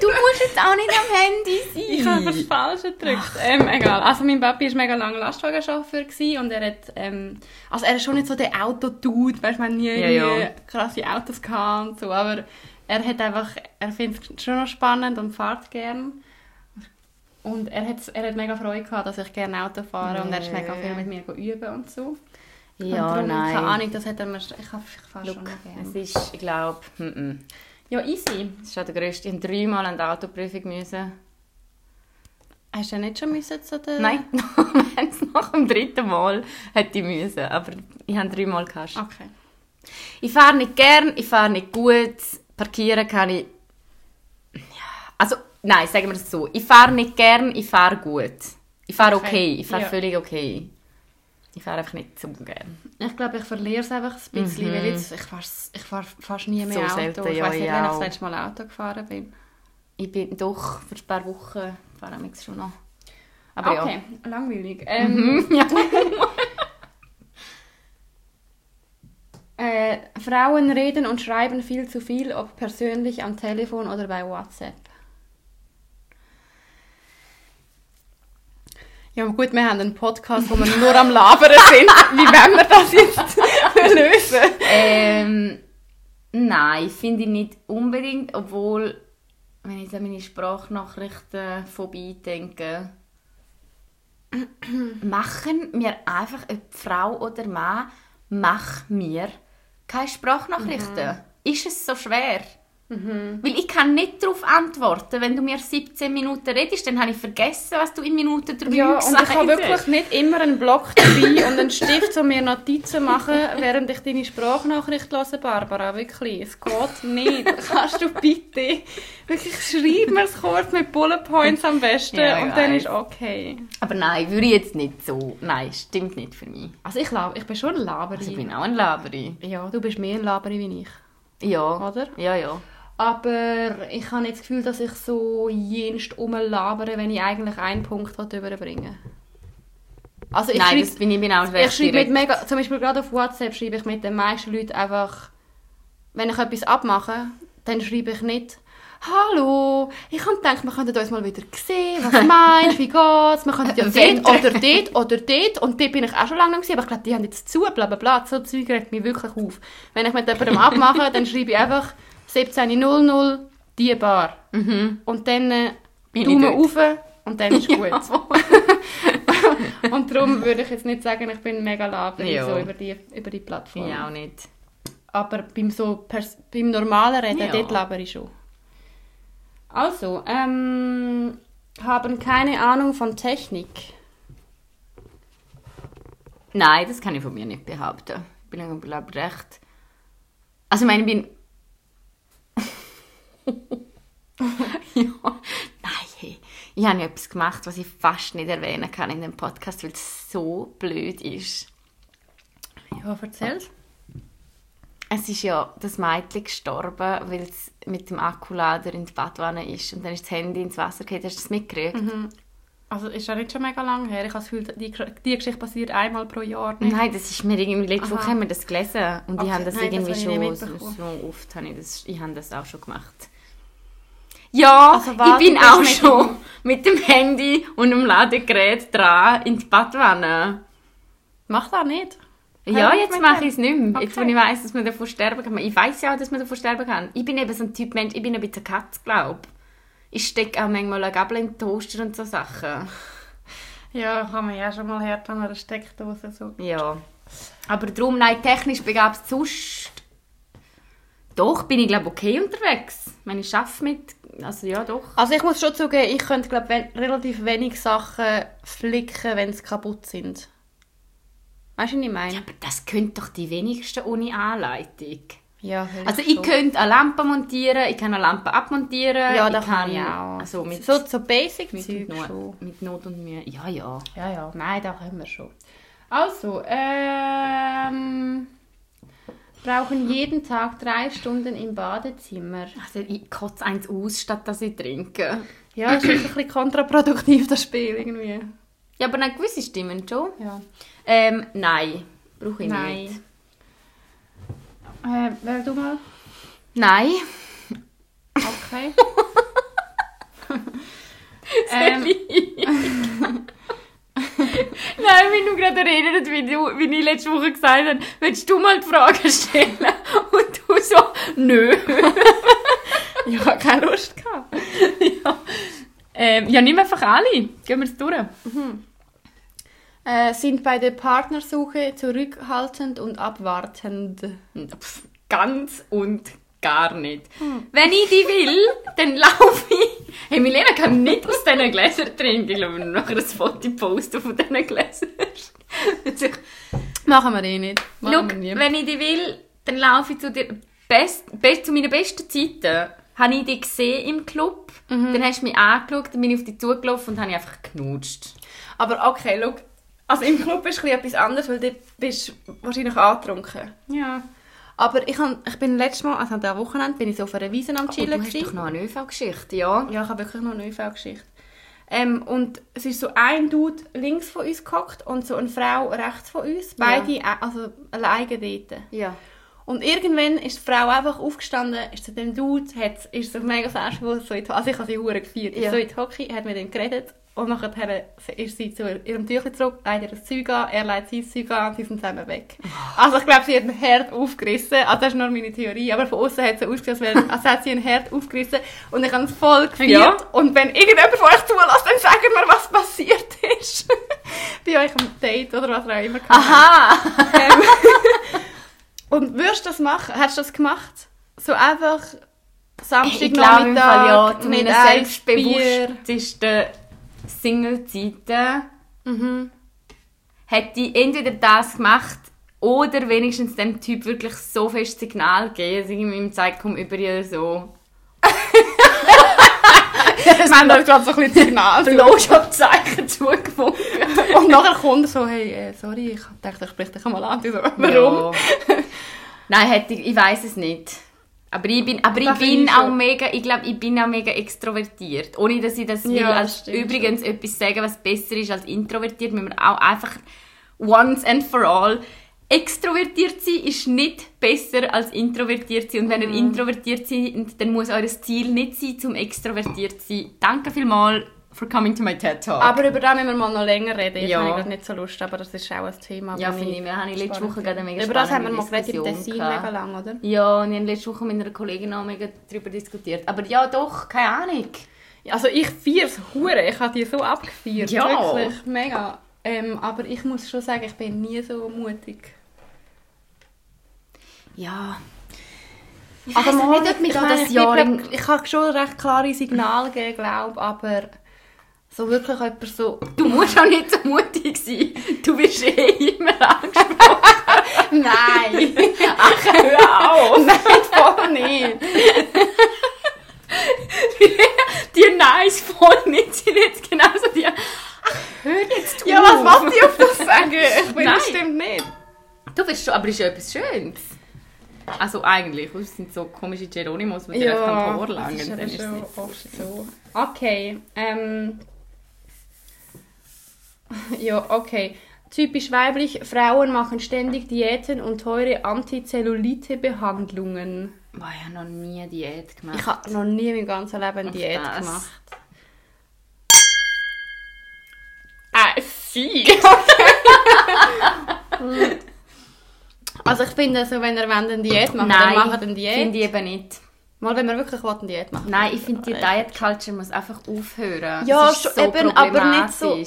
Du musst jetzt auch nicht am Handy sein. Ich habe fürs Falsche gedrückt. Ähm, egal. Also mein Papi war mega lange Lastwagenchauffeur und er hat, ähm, also er ist schon nicht so der Autodude, weißt du, man nie Ja, ja. krasse Autos gehabt und so, aber er hat einfach, er findet es schon noch spannend und fährt gern. Und er hat, er hat mega Freude gehabt, dass ich gerne Auto fahre und er ist mega viel mit mir üben und so. Ja, und darum, nein. Keine Ahnung, das hat er mir, ich, ich fahre schon Look, es gerne. ist, ich glaube, Ja, easy. das ist schon der grösste. Ich musste dreimal an die Autoprüfung. Müssen. Hast du ja nicht schon müssen zu der... Nein, wir haben es nach dem dritten Mal hätte ich müssen. Aber ich habe dreimal gehabt. Okay. Ich fahre nicht gern, ich fahre nicht gut. Parkieren kann ich... Ja, also, nein, sagen wir es so. Ich fahre nicht gern, ich fahre gut. Ich fahre okay, ich fahre ja. völlig okay. Ich fahre einfach nicht so gern. Ich glaube, ich verliere es einfach ein bisschen, Mhm. weil jetzt, ich fahre ich fahr fast nie mehr So Auto. selten, ich ja, weiß nicht, ich wann ich das letzte Mal Auto gefahren bin. Ich bin doch für ein paar Wochen fahre ich schon noch. Aber okay, langweilig. Ähm, ja. äh, Frauen reden und schreiben viel zu viel, ob persönlich am Telefon oder bei WhatsApp. Ja, aber gut, wir haben einen Podcast, wo wir nur am Labern sind. Wie wollen wir das jetzt lösen? ähm, nein, finde ich nicht unbedingt, obwohl, wenn ich an meine Sprachnachrichten vorbei denke, machen mir einfach, ob Frau oder Mann, mach mir keine Sprachnachrichten. Ist es so schwer? Weil ich kann nicht darauf antworten. Wenn du mir 17 Minuten redest, dann habe ich vergessen, was du in Minute 3 Ja, und gesagt ich habe hast. wirklich nicht immer einen Block dabei und einen Stift, um mir Notizen zu machen, während ich deine Sprachnachricht höre, Barbara. Wirklich, es geht nicht. Kannst du bitte wirklich schreib mir es kurz mit Bullet Points am besten Ja, und dann weiss. ist okay. Aber nein, würde ich jetzt nicht so. Nein, stimmt nicht für mich. Also ich glaube, ich bin schon ein Laberi. Also ich bin auch ein Laberi. ja, du bist mehr ein Laberi wie ich, Ja. oder? Ja, ja. Aber ich habe nicht das Gefühl, dass ich so jenst rumlabere, wenn ich eigentlich einen Punkt überbringen. Will. Also ich Nein, schreibe- das bin ich bin auch Ich schreibe mit mega, zum Beispiel gerade auf WhatsApp schreibe ich mit den meisten Leuten einfach, wenn ich etwas abmache, dann schreibe ich nicht, Hallo, ich habe gedacht, wir könnten uns mal wieder sehen, was meinst, wie geht's, wir könnten ja dort oder dort oder dort. Und dort bin ich auch schon lange nicht gewesen, aber ich glaube, die haben jetzt zu, bla bla bla, so Zeug regt mich wirklich auf. Wenn ich mit jemandem abmache, dann schreibe ich einfach 17.00, die Bar. Und dann äh, Daumen rauf und dann ist gut. Und darum würde ich jetzt nicht sagen, ich bin mega labrig Ja. so über die, über die Plattform. Ich auch nicht. Aber beim, so beim normalen Reden, Ja. dort laber ich schon. Also, ähm, haben keine Ahnung von Technik. Nein, das kann ich von mir nicht behaupten. Ich bin, glaube ich, recht... Also ich meine, ich bin... ja. Nein, hey. ich habe ja etwas gemacht, was ich fast nicht erwähnen kann in dem Podcast, weil es so blöd ist. Ja, erzähl's. Es ist ja das Mädchen gestorben, weil es mit dem Akkulader in die Badwanne ist und dann ist das Handy ins Wasser gefallen. Hast du das mitgekriegt? Also ist ja nicht schon mega lange her. Ich habe das Gefühl, die, die Geschichte passiert einmal pro Jahr. Nicht? Nein, das ist mir irgendwie, letzte Aha. Woche haben wir das gelesen und ich Okay, habe das nein, das irgendwie ich schon so, oft, habe ich, das, ich habe das auch schon gemacht. Ja, Also warte, ich bin auch schon mit dem Handy und dem Ladegerät dran in die Badwanne. Mach das nicht. Ja, jetzt mache ich es nicht mehr. Jetzt, wo Okay. ich weiss, dass man davon sterben kann. Ich weiß ja auch, dass man davon sterben kann. Ich bin eben so ein Typ Mensch, ich bin ein bisschen Katz, glaube ich. Stecke auch manchmal eine Gabel in den Toaster und so Sachen. Ja, kann man ja schon mal hart an einer Steckdose so. Ja. Aber darum, nein, technisch begabt sonst... Doch, bin ich glaube okay unterwegs. Ich meine, ich arbeite mit... Also ja, doch. Also ich muss schon zugeben, ich könnte glaub, we relativ wenig Sachen flicken, wenn sie kaputt sind. Weißt du, was ich meine? Aber das können doch die wenigsten ohne Anleitung. Ja, Also ich könnte eine Lampe montieren, ich kann eine Lampe abmontieren. Ja, ich das kann ich auch. Also mit, so, so basic mit, Zeug Not, schon. mit Not und Mühe. Ja, ja. Ja, ja, nein, da können wir schon. Also, ähm, brauchen jeden Tag drei Stunden im Badezimmer. Also ich kotze eins aus, statt dass ich trinke. Ja, ist jetzt ein bisschen kontraproduktiv, das Spiel irgendwie. Ja, aber nein, gewisse stimmen schon. Ja. Ähm, nein. Brauche ich Nein. nicht. Äh, wer du mal? Nein. Okay. ähm, Nein, wenn du gerade erinnert, wie, du, wie ich letzte Woche gesagt habe, willst du mal die Frage stellen? Und du so, nö. ich habe keine Lust gehabt. ja. Ähm, ja, nimm einfach alle. Gehen wir es durch. Äh, sind bei der Partnersuche zurückhaltend und abwartend. Pff, Ganz und gar nicht. Wenn ich die will, dann laufe ich. Hey, Milena kann nicht aus diesen Gläsern trinken. Ich glaube, wir nachher ein Foto posten von diesen Gläsern. Machen wir eh nicht. Schau, Machen nie. wenn ich die will, dann laufe ich zu dir. Best, best, zu meinen besten Zeiten habe ich dich gesehen im Club. Dann hast du mich angeschaut, dann bin ich auf dich zugelaufen und habe einfach geknutscht. Aber okay, schau. Also im Club ist etwas anderes, weil du bist wahrscheinlich angetrunken. Ja. Aber ich, han, ich bin letztes Mal, also an diesem Wochenende, bin ich so auf einer Wiese am Chillen. du hast doch noch eine ÖV-Geschichte, ja? Ja, ich habe wirklich noch eine ÖV-Geschichte. Ähm, und es ist so ein Dude links von uns gehockt und so eine Frau rechts von uns. Beide äh, also alleine dort. Ja. Und irgendwann ist die Frau einfach aufgestanden, ist zu dem Dude, hat, ist so mega selbstbewusst, so in also ich habe sie hure gefeiert, Ja. so in die Hocke, hat mit ihm geredet und nachher ist sie zu ihrem Tüchlein zurück, legt ihr das Zeug an, er legt sein Zeug an und sie sind zusammen weg. Also ich glaube, sie hat ein Herd aufgerissen, also das ist nur meine Theorie, aber von außen hat es so ausgesehen, als, wäre- als hätte sie ein Herd aufgerissen und ich habe es voll gefeiert Ja. und wenn irgendjemand von euch zulässt, dann sagt mir, was passiert ist. Bei euch am Date oder was auch immer. Aha! Ähm, und würdest du das machen? Hast du das gemacht? So einfach Samstag Ich glaube im Fall ja, zu Bier. selbstbewusstesten Single-Zeiten Mhm. hätte ich entweder das gemacht oder wenigstens dem Typ wirklich so fest Signal gegeben, dass ich ihm im Zeitraum über ihr so Wir haben da gerade so ein bisschen Signal. Blowjob-Zeichen zugefunden. Und nachher kommt er so, hey, äh, sorry, ich dachte, ich spreche dich einmal an. So, warum? Ja. Nein, hätte ich, ich weiß es nicht. Aber ich bin, aber ich Das bin ich auch schon. mega, ich glaube, ich bin auch mega extrovertiert. Ohne, dass ich das will, Ja, das als übrigens etwas sagen, was besser ist als introvertiert, müssen wir auch einfach once and for all Extrovertiert sein ist nicht besser als introvertiert sein. Und wenn ihr Mhm. introvertiert seid, dann muss euer Ziel nicht sein, zum extrovertiert sein. Danke vielmals for coming to my TED Talk. Aber über das müssen wir mal noch länger reden. Jetzt Ja. habe ich gerade nicht so Lust, aber das ist auch ein Thema. ja, finde ich, wir haben letzte Woche gerade mega Über das haben wir mal geredet im Tessin gehabt. mega lang, oder? Ja, und ich habe letzte Woche mit einer Kollegin auch mega darüber diskutiert. Aber ja, doch, keine Ahnung. Also ich feiere es hure. Ich habe die so abgefeiert. Ja. Wirklich, mega. Ähm, aber ich muss schon sagen, ich bin nie so mutig. Ja. Ich weiss mal, nicht, ob mich ich das ich Jahr... glaub, ich habe schon recht klare Signale gegeben, glaube aber so wirklich jemand so... Du musst auch nicht so mutig sein. Du bist eh immer angesprochen. Nein. Ach, hör auf. Nein, voll nicht. die nice voll nicht sind jetzt genauso die... Ach, hör jetzt auf. Ja, was wollte ich auf das sagen? Ich bin Nein. bestimmt nicht. Du bist schon... Aber ist ja etwas Schönes. Also eigentlich, es sind so komische Geronimos, die ja, direkt am Chor langen. Das ist, dann ist schon oft so. Okay, ähm, ja, okay. Typisch weiblich, Frauen machen ständig Diäten und teure Antizellulite-Behandlungen. Boah, ich habe noch nie Diät gemacht. Ich habe noch nie in meinem ganzen Leben eine Diät das. gemacht. Ah, sie! Also ich finde, so, wenn ihr wollt, eine Diät machen Nein, dann macht eine Diät. finde ich eben nicht. Mal, wenn wir wirklich eine Diät machen Nein, ich finde, die Diet Culture muss einfach aufhören. Ja, schon eben, aber nicht so-.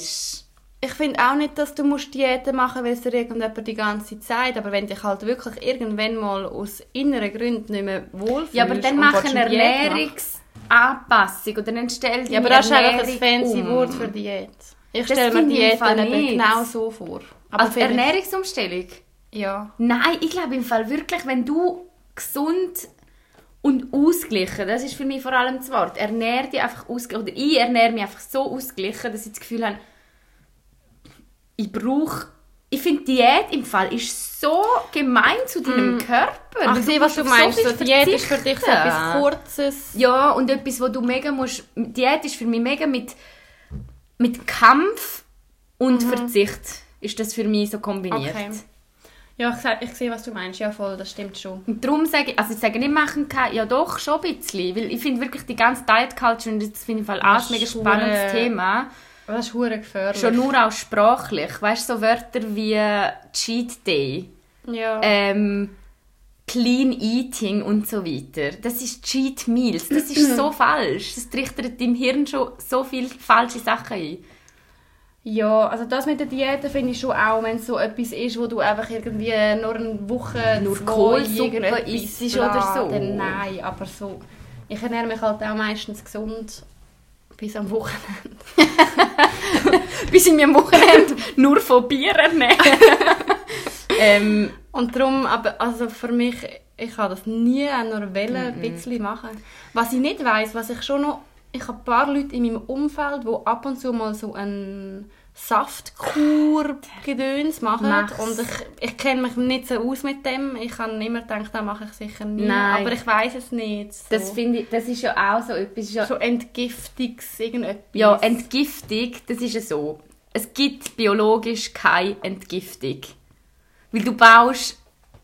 Ich finde auch nicht, dass du musst Diäten machen musst, weil es dir irgendjemand die ganze Zeit aber wenn dich halt wirklich irgendwann mal aus inneren Gründen nicht mehr wohlfühlst Ja, aber dann mach eine Ernährungsanpassung oder dann stell Ja, aber das ist einfach ein fancy um. Wort für Diät. Ich stelle mir finde ich im Diät Fall dann eben nicht. genau so vor. Aber Als Ernährungsumstellung? Ja. Nein, ich glaube im Fall wirklich, wenn du gesund und ausgeglichen, das ist für mich vor allem das Wort, ernähr dich einfach ausgeglichen, oder ich ernähre mich einfach so ausgeglichen, dass ich das Gefühl habe, ich brauche, ich finde Diät im Fall ist so gemein zu deinem Körper. Mm. Ach, weil ich sehe, was du so meinst. So Diät ist für dich so etwas Kurzes. Ja, und etwas, wo du mega musst, Diät ist für mich mega mit, mit Kampf und Verzicht, ist das für mich so kombiniert. Mhm. Okay. Ja, ich, ich sehe, was du meinst. Ja, voll, das stimmt schon. Und darum sage ich, also ich sage nicht machen kann, ja doch, schon ein bisschen, weil ich finde wirklich die ganze Diet Culture, und das finde ich im Fall auch ein mega spannendes Thema, das ist hure gefährlich. schon nur auch sprachlich, weißt du, so Wörter wie Cheat Day, Ja. ähm, Clean Eating und so weiter, das ist Cheat Meals, das ist so falsch, das trichtert deinem Hirn schon so viele falsche Sachen ein. Ja, also das mit der Diät finde ich schon auch, wenn es so etwas ist, wo du einfach irgendwie nur eine Woche, Nur Kohlsuppe isst oder so. Dann nein, aber so. Ich ernähre mich halt auch meistens gesund bis am Wochenende. Bis ich mich am Wochenende nur von Bier ernähre. ähm, Und darum, aber also für mich, ich kann das nie nur wollen, ein bisschen machen. Was ich nicht weiß, was ich schon noch, ich habe ein paar Leute in meinem Umfeld, die ab und zu mal so einen Saftkur-Gedöns machen. Mach's. Und ich, ich kenne mich nicht so aus mit dem. Ich habe immer gedacht, das mache ich sicher nie. Nein. Aber ich weiß es nicht. So. das finde ich, das ist ja auch so etwas, ja so Entgiftungs irgendetwas. Ja, Entgiftung, das ist ja so. Es gibt biologisch keine Entgiftung. Weil du baust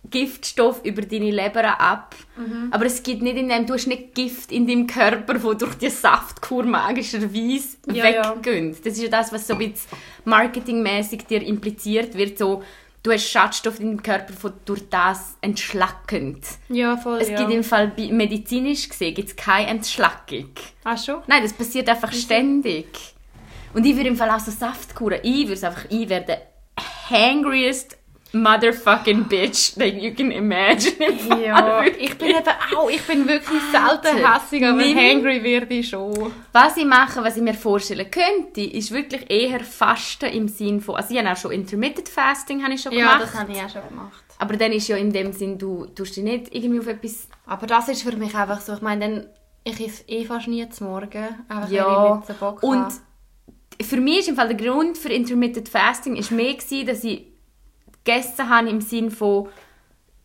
Giftstoff über deine Leber ab. Mhm. Aber es gibt nicht in dem, du hast nicht Gift in deinem Körper, wo durch die Saftkur magischerweise Ja, ja. weggeht. Das ist ja das, was so ein bisschen marketingmäßig dir impliziert wird. So, du hast Schadstoff in deinem Körper, der durch das entschlackend. ja, voll, Es ja. gibt im Fall medizinisch gesehen gibt's keine Entschlackung. Ah, schon? Nein, das passiert einfach ständig. Und ich würde im Fall auch so Saftkuren, ich würde es einfach, ich wäre der hangriest motherfucking bitch that you can imagine. Ja, ich bin eben auch, ich bin wirklich selten hässig, aber Nimm- hangry werde ich schon. Was ich mache, was ich mir vorstellen könnte, ist wirklich eher Fasten im Sinn von, also ich habe auch schon Intermittent Fasting habe ich schon Ja, gemacht. das habe ich auch schon gemacht. aber dann ist ja in dem Sinn, du tust dich nicht irgendwie auf etwas Aber das ist für mich einfach so, ich meine, dann, ich esse eh fast nie zum Morgen, einfach Ja, weil ich nicht so Bock und habe. für mich ist im Fall der Grund für Intermittent Fasting ist mehr gewesen, dass ich gegessen habe im Sinn von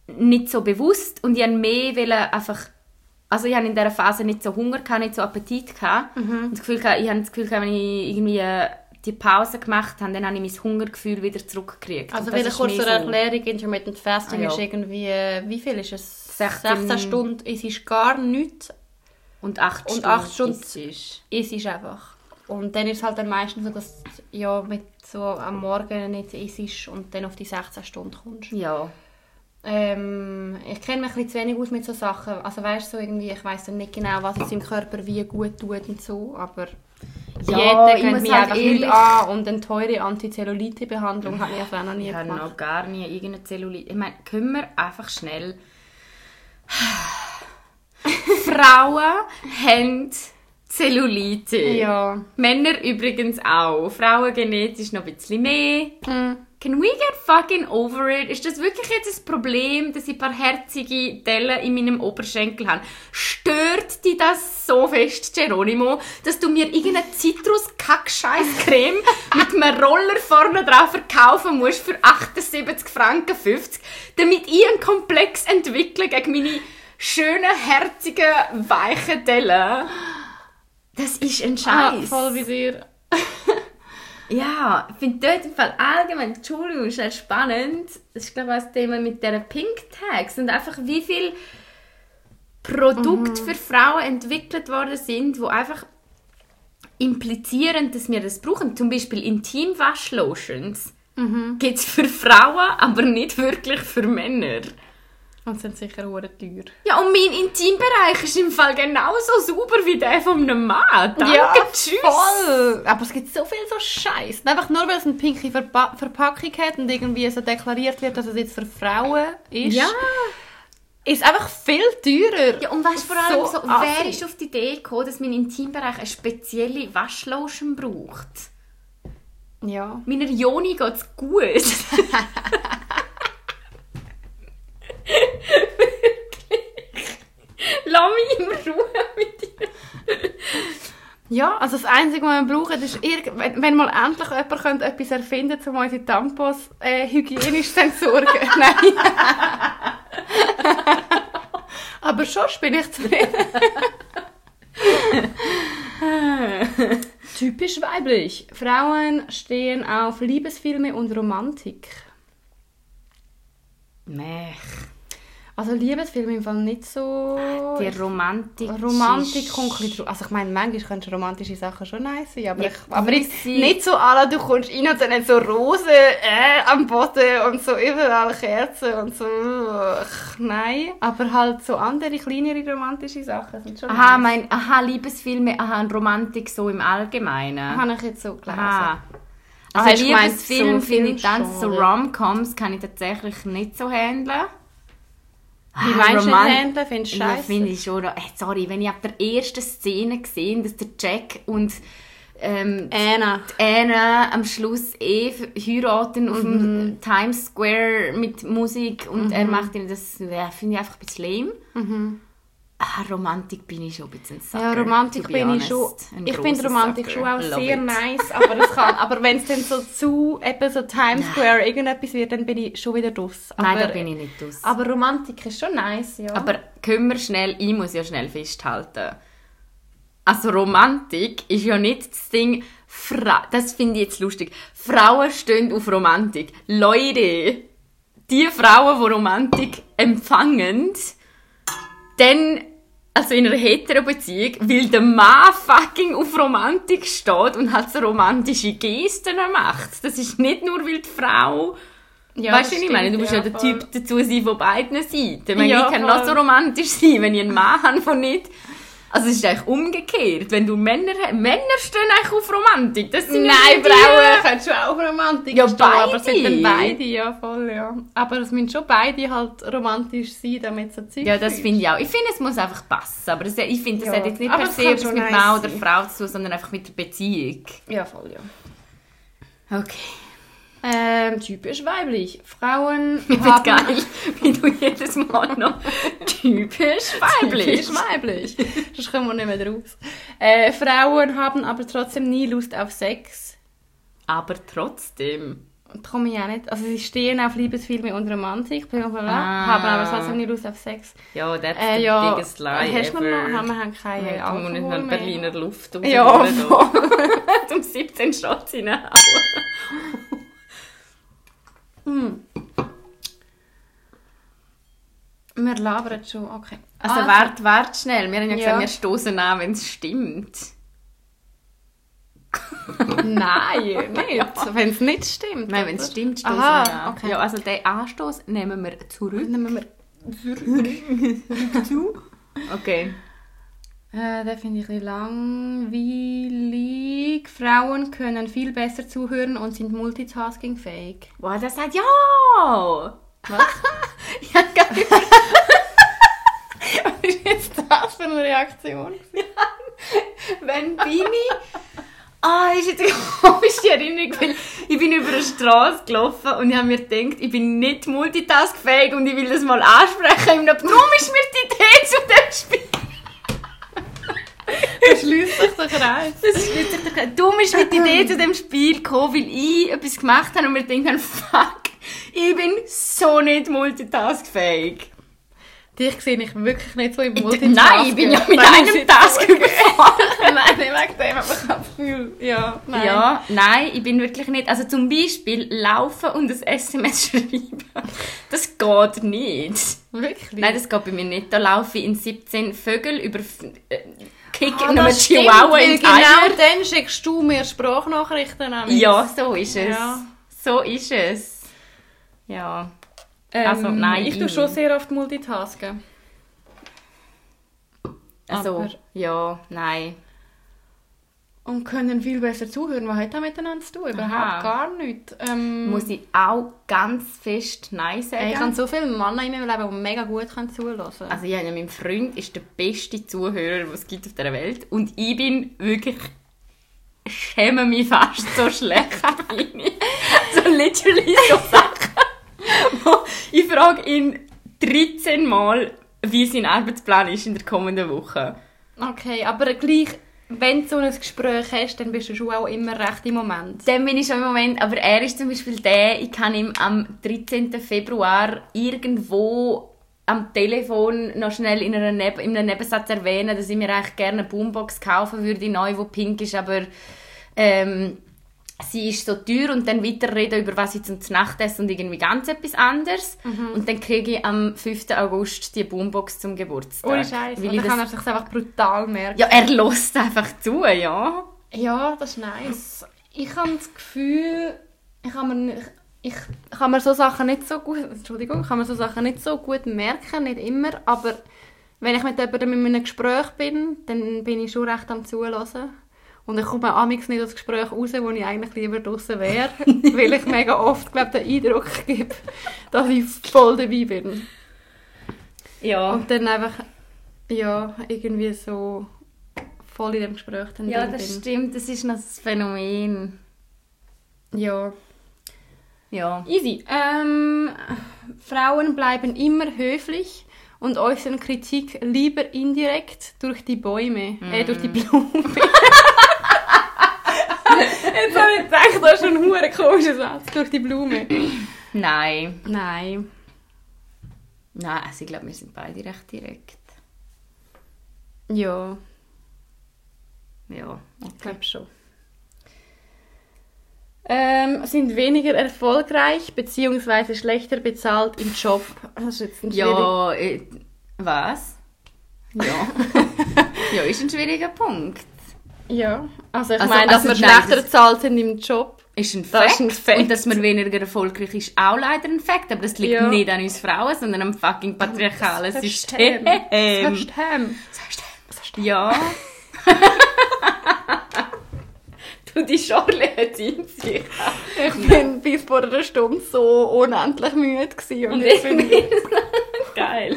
nicht so bewusst und ich wollte mehr wollen einfach also ich hatte in dieser Phase nicht so Hunger, gehabt, nicht so Appetit. Gehabt. Mhm. Und das Gefühl, ich habe das Gefühl, wenn ich irgendwie äh, die Pause gemacht habe, dann habe ich mein Hungergefühl wieder zurückgekriegt. Also wieder ist kurz zur so. Erklärung, Intermittent Fasting Ah, ja. ist irgendwie, äh, wie viel ist es? 16 16 Stunden, es ist gar nichts, Und acht Und Stunden. acht Stunden- isst. es ist einfach. Und dann ist es halt dann meistens so, dass du ja, mit so am Morgen nicht isst und dann auf die 16 Stunden kommst. Ja. Ähm, ich kenne mich ein bisschen zu wenig aus mit so Sachen. Also weißt du, so irgendwie, ich weiß dann nicht genau, was es im Körper wie gut tut und so, aber Ja, ich Diäten gehen mich halt einfach ehrlich- nicht an und eine teure Antizellulite-Behandlung habe ich einfach noch nie Ich habe gemacht. noch gar nie irgendeine Zellulite. Ich meine, können wir einfach schnell. Frauen haben Zellulite. Ja. Männer übrigens auch. Frauen genetisch noch ein bisschen mehr. Mhm. Can we get fucking over it? Ist das wirklich jetzt ein Problem, dass ich ein paar herzige Dellen in meinem Oberschenkel habe? Stört dich das so fest, Geronimo, dass du mir irgendeine Zitrus-Kack-Scheiß-Creme mit einem Roller vorne drauf verkaufen musst für 78 Franken 50, damit ich einen Komplex entwickle gegen meine schönen, herzigen, weichen Dellen? Das ist ein Ah, Scheiß. voll wie dir. Ja, ich finde dort im Fall allgemein, Entschuldigung, ist sehr spannend. Das ist, glaube ich, auch das Thema mit diesen Pink Tags und einfach wie viel Produkte für Frauen entwickelt worden sind, wo einfach implizieren, dass wir das brauchen. Zum Beispiel Intimwaschlotions gibt es für Frauen, aber nicht wirklich für Männer. Und sind sicher hure teuer. Ja, und mein Intimbereich ist im Fall genauso sauber wie der von einem Mann. Danke, tschüss. voll. Aber es gibt so viel so Scheiß. Einfach nur, weil es eine pinke Verpa Verpackung hat und irgendwie so deklariert wird, dass es jetzt für Frauen ist. Ja. Ist einfach viel teurer. Ja, und weißt vor allem, So so, wer ist auf die Idee gekommen, dass mein Intimbereich eine spezielle Waschlotion braucht? Ja. Meiner Joni geht's gut. Wirklich. Lass mich in Ruhe mit dir. Ja, also das Einzige, was wir brauchen, ist, irg- wenn, wenn mal endlich jemand könnte etwas erfinden könnte, um unsere Tampons äh, hygienisch zu entsorgen. Nein. Aber schon bin ich zufrieden. Typisch weiblich. Frauen stehen auf Liebesfilme und Romantik. Mech. Also Liebesfilme im Fall nicht so... Die Romantik. Romantik drauf. Also ich meine, manchmal können romantische Sachen schon nice sein, aber, Ja, ich, aber nicht, gewisse- nicht so alle, du kommst rein und dann so Rosen äh, am Boden und so überall Kerzen und so. Ach, nein. Aber halt so andere, kleinere romantische Sachen sind schon Aha, nice. mein, aha, Liebesfilme, aha, und Romantik so im Allgemeinen. Habe ich jetzt so gelesen. Aha. Ah, Also gemeint, Liebesfilm so finde ich dann, so? Rom-Coms kann ich tatsächlich nicht so handeln. Wie Ah, meinst du handeln? Findest du Ja, scheiße? finde ich schon. Äh, sorry, wenn ich ab der ersten Szene gesehen, dass der Jack und ähm, Anna. Anna am Schluss eh heiraten auf Mhm. dem Times Square mit Musik und er macht ihnen das, ja, finde ich einfach ein bisschen lame. Ah, Romantik bin ich schon ein bisschen Mhm. Ja, Romantik bin honest. ich schon. Ein Ich finde Romantik Sucker. schon auch Love sehr it. nice, aber es kann. Aber wenn es dann so zu eben so Times Square irgendetwas wird, dann bin ich schon wieder draus. Aber, Nein, da bin ich nicht aus. Aber Romantik ist schon nice, ja. Aber können wir schnell, ich muss ja schnell festhalten. Also Romantik ist ja nicht das Ding, Fra das finde ich jetzt lustig. Frauen stehen auf Romantik. Leute, die Frauen, die Romantik empfangen, dann, also in einer hetero Beziehung, weil der Mann fucking auf Romantik steht und halt so romantische Gesten macht. Das ist nicht nur, weil die Frau ja, weißt du, was ich meine? Du musst ja, ja, der. Typ dazu sein von beiden Seiten. Ich meine, Ja, ich kann voll. noch so romantisch sein, wenn ich einen Mann habe, von nicht... Also es ist eigentlich umgekehrt. Wenn du Männer hast... Männer stehen eigentlich auf Romantik. Das sind Nein, Frauen können schon auch Romantik Ja, stehen, aber es beide. sind dann beide, ja voll, ja. Aber es müssen schon beide halt romantisch sein, damit es ein Zeug Ja, das finde ich auch. Ich finde, es muss einfach passen. Aber das, ich finde, das Ja. hat jetzt nicht Aber per se etwas mit nice Mann oder. Frau zu tun, sondern einfach mit der Beziehung. Ja, voll, ja. Okay. Ähm, typisch weiblich. Frauen Ich finde geil, wie du jedes Mal noch typisch weiblich. Typisch weiblich. Sonst kommen wir nicht mehr raus. Äh, Frauen haben aber trotzdem nie Lust auf Sex. Aber trotzdem. Da komme ich auch nicht. Also sie stehen auf Liebesfilme und Romantik, bla bla bla, Ah. haben aber trotzdem nie Lust auf Sex. Ja, that's Äh, the ja, biggest lie hast du ever. noch? Haben wir haben keine Ja, Alkohol nicht mehr. Berliner Luft um Ja, um 17 Shots reinhauen. Wir labern schon, okay. Also, wart, wart schnell. Wir haben ja Ja. gesagt, wir stoßen an, wenn es stimmt. Nein, nicht. Wenn es nicht stimmt. Nein, wenn es stimmt, stoßen wir an. okay. Ja, also den Anstoß nehmen wir zurück. Nehmen wir zu. Okay. Äh, den finde ich ein bisschen langweilig. Frauen können viel besser zuhören und sind multitaskingfähig. Boah, der sagt ja! Was? ja, geil. Was ist jetzt das für eine Reaktion? Wenn bin ich... Ah, ist jetzt eine komische Erinnerung, weil ich bin über eine Straße gelaufen und ich habe mir gedacht, ich bin nicht multitaskfähig und ich will das mal ansprechen. Darum ist mir die Idee zu dem Spiel. Schließt sich der Kreis. Das ist nicht Dumm ist mir die Idee zu dem Spiel gekommen, weil ich etwas gemacht habe und mir gedacht habe, fuck, ich bin so nicht multitaskfähig. Dich sehe ich wirklich nicht so im Ich- Multitasking. Nein, ich bin ja mit Nein, einem Task überfahren. nein, nicht wegen dem, aber ich habe Gefühl, ja, nein. Ja, nein, ich bin wirklich nicht. Also zum Beispiel laufen und ein SMS schreiben. Das geht nicht. Wirklich? Nein, das geht bei mir nicht. Da laufe ich in 17 Vögel über äh, Kick Ah, in einem stimmt, Chihuahua weil ins genau Eier. dann schickst du mir Sprachnachrichten an. Ja, so ist es. Ja. So ist es. Ja. Ähm, Also, nein, Ich tue schon sehr oft multitasken. Also, Aber- ja, nein. Und können viel besser zuhören. Was hat das miteinander zu tun? Überhaupt Aha. gar nicht. Ähm, Muss ich auch ganz fest Nein sagen. Ich habe so viele Männer in meinem Leben, die mega gut können zuhören können. Also ja, mein Freund ist der beste Zuhörer, den es gibt auf der Welt. Und ich bin wirklich... schäme mich fast so schlecht bin ich. So literally so Sachen. wo ich frage ihn 13 Mal, wie sein Arbeitsplan ist in der kommenden Woche. Okay, aber gleich, wenn du so ein Gespräch hast, dann bist du schon auch immer recht im Moment. Dann bin ich schon im Moment, aber er ist zum Beispiel der, ich kann ihm am 13. Februar irgendwo am Telefon noch schnell in, einer Neb in einem Nebensatz erwähnen, dass ich mir eigentlich gerne eine Boombox kaufen würde, neu, die pink ist, aber ähm, sie ist so teuer und dann weiterreden über was ich zum Nachtessen und irgendwie ganz etwas anderes. Und dann kriege ich am 5. August die Boombox zum Geburtstag. Ohne Scheiß. Weil Da ich kann er das, sich einfach brutal merken. ja, er lässt einfach zu, ja. Ja, das ist nice. Ich habe das Gefühl, ich kann mir, nicht- ich kann mir so Sachen nicht so gut, Entschuldigung, ich kann mir so Sachen nicht so gut merken, nicht immer, aber wenn ich mit jemandem in einem Gespräch bin, dann bin ich schon recht am Zuhören. Und ich komme amix nicht aus dem Gespräch raus, wo ich eigentlich lieber draußen wäre, weil ich mega oft, glaube den Eindruck gebe, dass ich voll dabei bin. Ja. Und dann einfach, ja, irgendwie so voll in dem Gespräch dann Ja, das bin. stimmt, das ist noch das Phänomen. Ja. Ja. Easy. Ähm, Frauen bleiben immer höflich und äußern Kritik lieber indirekt durch die Bäume, äh, durch die Blumen. Jetzt habe ich gedacht, das ist ein hure komischer Satz. Durch die Blume. Nein. Nein. Nein, also ich glaube, wir sind beide recht direkt. Ja, Ja. ich glaube schon. Ähm, sind weniger erfolgreich bzw. schlechter bezahlt im Job. Das ist jetzt ein Ja, äh, was? Ja. ja, ist ein schwieriger Punkt. Ja, also ich Also- meine, dass also wir schlechter das- bezahlt sind im Job. Ist ein Das Fakt. ist ein Fakt. Und dass man weniger erfolgreich ist, auch leider ein Fakt. Aber das liegt Ja. nicht an uns Frauen, sondern am fucking patriarchalen Das System. System. System. Ja. du, die Schorle hat in sich. Ich bin bis vor einer Stunde so unendlich müde gewesen. Und Und jetzt bin ich... geil.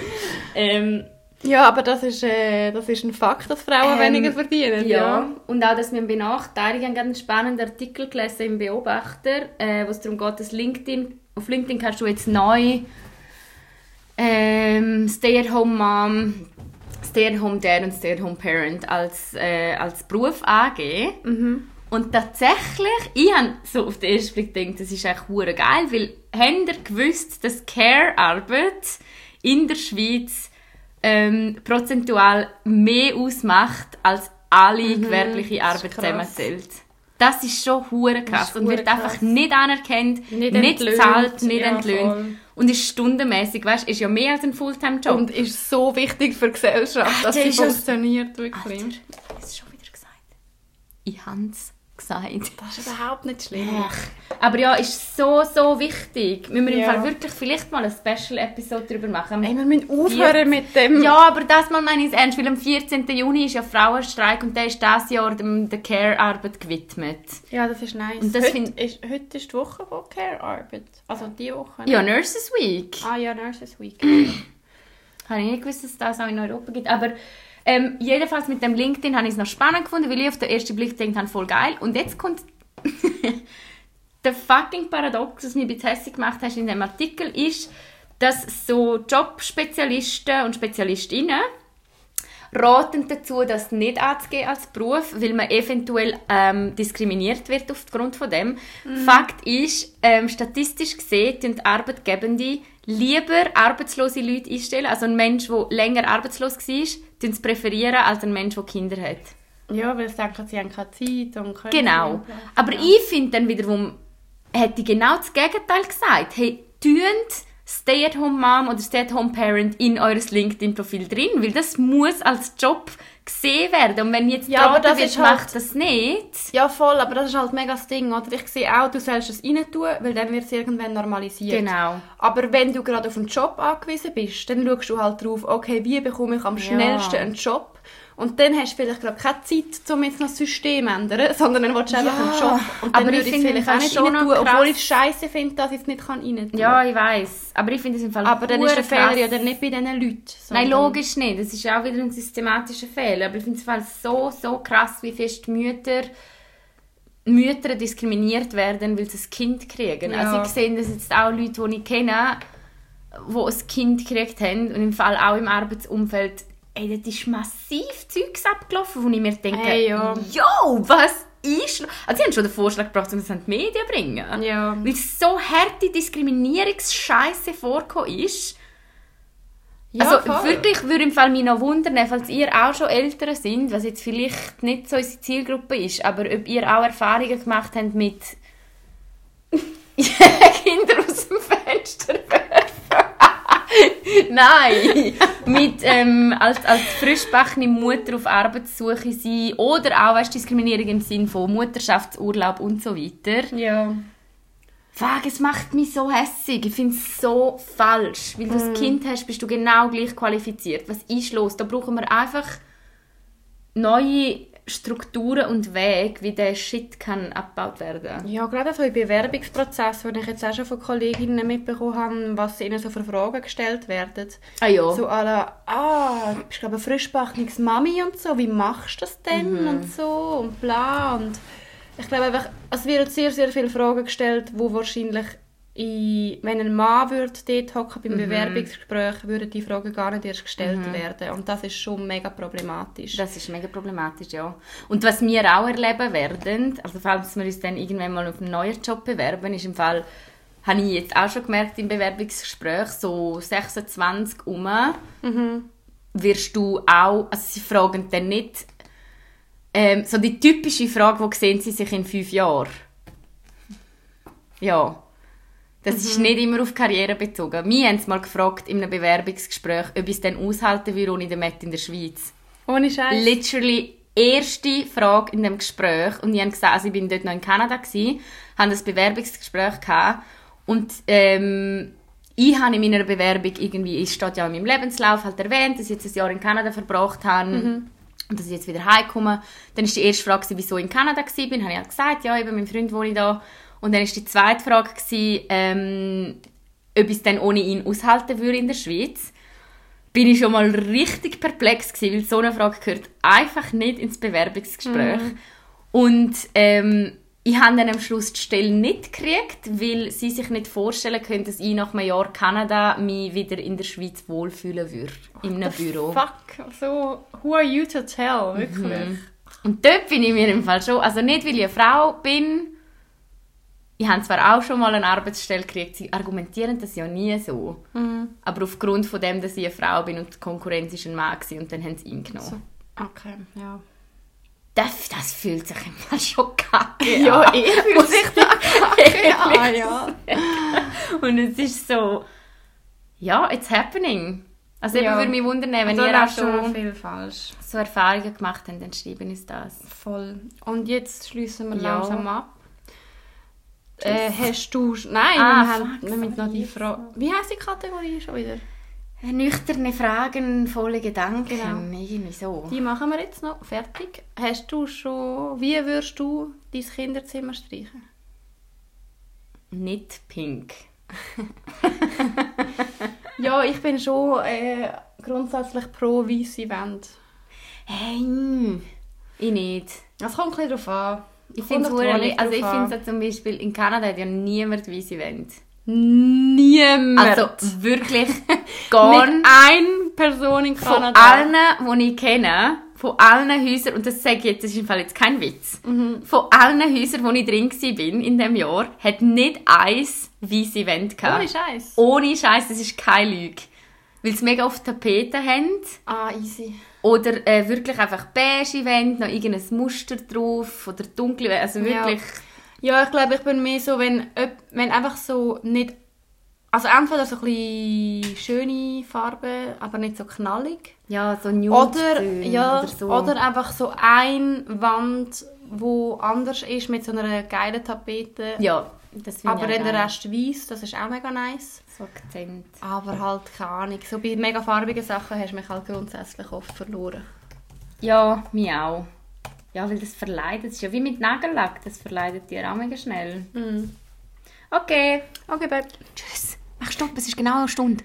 Ähm, Ja, aber das ist, äh, das ist ein Fakt, dass Frauen Ähm, weniger verdienen. Ja. Ja. und auch, dass wir benachteiligen. Ich habe einen spannenden Artikel gelesen im Beobachter, äh, wo es darum geht, dass LinkedIn, auf LinkedIn kannst du jetzt neu ähm, Stay-at-home-Mom, Stay-at-home-Dad und Stay-at-home-Parent als, äh, als Beruf angeben. Mhm. Und tatsächlich, ich habe so auf den ersten Blick gedacht, das ist echt hure geil, weil habt ihr gewusst, dass Care-Arbeit in der Schweiz ähm, prozentual mehr ausmacht, als alle gewerbliche das ist Arbeit zusammenzählt. Das ist schon hure krass und wird einfach krass. nicht anerkannt, Nicht nicht, entlöhnt, zahlt, nicht ja, entlöhnt. voll. Und ist stundenmäßig, weißt, ist ja mehr als ein Fulltime-Job. Und ist so wichtig für die Gesellschaft, dass der sie funktioniert, wirklich. Alter, ich habe es schon wieder gesagt. Ich habe es gesagt. Das ist überhaupt nicht schlimm. Ach. Aber ja, ist so, so wichtig. Müssen wir im Ja. Fall wirklich vielleicht mal eine Special-Episode darüber machen. Ey, wir müssen aufhören mit dem... Ja, aber das mal meine ich ernst, weil am 14. Juni ist ja Frauenstreik und der ist dieses Jahr dem, der Care-Arbeit gewidmet. Ja, das ist nice. Und das heute, find- ist, heute ist die Woche von Care-Arbeit. Also die Woche. Ja, Nurses Week. Ah ja, Nurses Week. Habe ich nicht gewusst, dass es das auch in Europa gibt. Aber ähm, jedenfalls mit dem LinkedIn habe ich es noch spannend gefunden, weil ich auf den ersten Blick gedacht habe, voll geil. Und jetzt kommt der fucking Paradox, was mich hässlich gemacht hast in dem Artikel, ist, dass so Jobspezialisten und Spezialistinnen raten dazu, das nicht anzugehen als Beruf, weil man eventuell ähm, diskriminiert wird aufgrund von dem. Fakt ist, ähm, statistisch gesehen tun die Arbeitgebende lieber arbeitslose Leute einstellen, also ein Mensch, der länger arbeitslos war, tun sie präferieren als ein Mensch, der Kinder hat. Ja, weil sie denken, sie haben keine Zeit und können Genau. Aber ich finde dann wiederum, hätte ich genau das Gegenteil gesagt. Hey, tönt Stay-at-home-Mom oder Stay-at-home-Parent in eures LinkedIn-Profil drin, weil das muss als Job gesehen werden. Und wenn jetzt Ja, aber das wird, ist halt- macht das nicht. Ja, voll, aber das ist halt mega das Ding, oder? Ich sehe auch, du sollst es rein tun, weil dann wird es irgendwann normalisiert. Genau. Aber wenn du gerade auf einen Job angewiesen bist, dann schaust du halt drauf, okay, wie bekomme ich am Ja. schnellsten einen Job? Und dann hast du vielleicht gerade keine Zeit, um jetzt noch das System zu ändern, sondern dann willst du einfach Ja, einen Job. Und dann aber würde ich es finde vielleicht auch nicht rein noch tun, obwohl ich es scheiße finde, dass ich es nicht rein tun kann. Ja, ich weiß. Aber ich finde es im Fall Aber dann ist der Fehler ja dann nicht bei diesen Leuten. Nein, logisch nicht. Das ist auch wieder ein systematischer Fehler. Aber ich finde es im Fall so, so krass, wie fest Mütter, Mütter diskriminiert werden, weil sie ein Kind kriegen. Ja. Also ich sehe das jetzt auch Leute, die ich kenne, die ein Kind gekriegt haben und im Fall auch im Arbeitsumfeld, ey, das ist massiv Zeugs abgelaufen, wo ich mir denke, Hey, ja. yo, was ist... lo-» Also sie haben schon den Vorschlag gebracht, um es an die Medien zu bringen. Ja. Weil so harte Diskriminierungsscheiße vorgekommen ist. Ja, also voll. wirklich würde im Fall mich noch wundern, falls ihr auch schon Eltern sind, was jetzt vielleicht nicht so unsere Zielgruppe ist, aber ob ihr auch Erfahrungen gemacht habt mit Kinder aus dem Fenster werfen. Nein, mit ähm, als, als frischbackene Mutter auf Arbeitssuche sein oder auch weißt, Diskriminierung im Sinne von Mutterschaftsurlaub und so weiter. Ja. Fuck, es macht mich so hässig. Ich finde es so falsch. Weil du ein Kind hast, bist du genau gleich qualifiziert. Was ist los? Da brauchen wir einfach neue Strukturen und Wege, wie der Shit kann abgebaut werden. Ja, gerade so im Bewerbungsprozess, wo ich jetzt auch schon von Kolleginnen mitbekommen habe, was ihnen so für Fragen gestellt werden. Ah ja. So alle, ah, du bist glaube ich eine frischbackenes Mami und so, wie machst du das denn Mhm. und so und bla und ich glaube einfach, es werden sehr, sehr viele Fragen gestellt, wo wahrscheinlich in, wenn ein Mann würde dort hocken Mhm. beim Bewerbungsgespräch, würden die Fragen gar nicht erst gestellt werden und das ist schon mega problematisch. Das ist mega problematisch, ja. Und was wir auch erleben werden, also falls wir uns dann irgendwann mal auf einen neuen Job bewerben, ist im Fall, habe ich jetzt auch schon gemerkt im Bewerbungsgespräch, so 26 um, wirst du auch, also sie fragen dann nicht, ähm, so die typische Frage, wo sehen sie sich in fünf Jahren? Ja. Das ist nicht immer auf Karriere bezogen. Wir haben es mal gefragt in einem Bewerbungsgespräch, ob ich es dann aushalten würde ohne den Matt in der Schweiz Ohne Scheiß. literally erste Frage in dem Gespräch und ich habe gesagt, also ich bin dort noch in Kanada gsi, haben das Bewerbungsgespräch gehabt und ähm, ich habe in meiner Bewerbung irgendwie, es steht ja in meinem Lebenslauf halt erwähnt, dass ich jetzt ein Jahr in Kanada verbracht habe und dass ich jetzt wieder heimkomme. Dann ist die erste Frage, wieso ich in Kanada gsi bin, habe ich halt gesagt, ja, eben mein Freund wohne ich da. Und dann ist die zweite Frage gewesen, ähm, ob ich es dann ohne ihn aushalten würde in der Schweiz bin ich schon mal richtig perplex gewesen, weil so eine Frage gehört einfach nicht ins Bewerbungsgespräch. Und ähm, ich habe dann am Schluss die Stelle nicht gekriegt, weil sie sich nicht vorstellen können, dass ich nach einem Jahr Kanada mich wieder in der Schweiz wohlfühlen würde, in einem Büro. Fuck, so, who are you to tell, wirklich? Und dort bin ich mir im Fall schon, also nicht, weil ich eine Frau bin, ich habe zwar auch schon mal eine Arbeitsstelle gekriegt, sie argumentieren das ja nie so. Aber aufgrund von dem, dass ich eine Frau bin und die Konkurrenz ist ein Mann gewesen, und dann haben sie ihn genommen. Okay, ja. Das, das fühlt sich im Fall schon kacke Ja, an. eh fühlt Muss sich ich dir Ja, ja. Und es ist so, ja, it's happening. Also Ja. eben würde mich wundern, wenn Also ihr auch schon viel falsch. so Erfahrungen gemacht habt, dann schreiben uns das. Voll. Und jetzt schließen wir Ja. langsam ab. Äh, hast du... Nein, Ah, wir, haben, wir müssen noch die. Frage... Wie heisst die Kategorie schon wieder? Nüchterne Fragen, volle Gedanken, Genau. irgendwie so. Die machen wir jetzt noch. Fertig. Hast du schon... Wie würdest du dein Kinderzimmer streichen? Nicht pink. Ja, ich bin schon äh, grundsätzlich pro weiße Wände. Hey, ich nicht. Es kommt ein bisschen darauf an. Ich finde es also ich finde so zum Beispiel, in Kanada hat ja niemand weisse Wände. Niemand. Also wirklich gar Nicht eine Person in Von Kanada. allen, die ich kenne, von allen Häusern, und das sage ich jetzt, das ist im Fall jetzt kein Witz, Mhm. von allen Häusern, wo ich drin war in diesem Jahr, hat nicht eins weisse Wände gehabt. Ohne Scheiß. Ohne Scheiß, das ist keine Lüge. Weil sie mega oft Tapeten haben. Ah, easy. Oder äh, wirklich einfach beige Wände, noch irgendein Muster drauf. Oder dunkle Wände. Also Ja. wirklich. Ja, ich glaube, ich bin mehr so, wenn, wenn einfach so nicht... Also entweder so ein bisschen schöne Farben, aber nicht so knallig. Ja, so nude Oder, ja, oder so. oder einfach so eine Wand, wo anders ist, mit so einer geilen Tapete. ja, das finde aber ich auch dann der. Rest weiß, das ist auch mega nice. So Akzent. Aber halt keine Ahnung. So bei mega farbigen Sachen hast du mich halt grundsätzlich oft verloren. Ja, mich auch. Ja, weil das verleidet. Das ist ja wie mit Nagellack. Das verleidet dir auch mega schnell. Okay. Okay, Babe. Tschüss. Mach Stopp, es ist genau eine Stunde.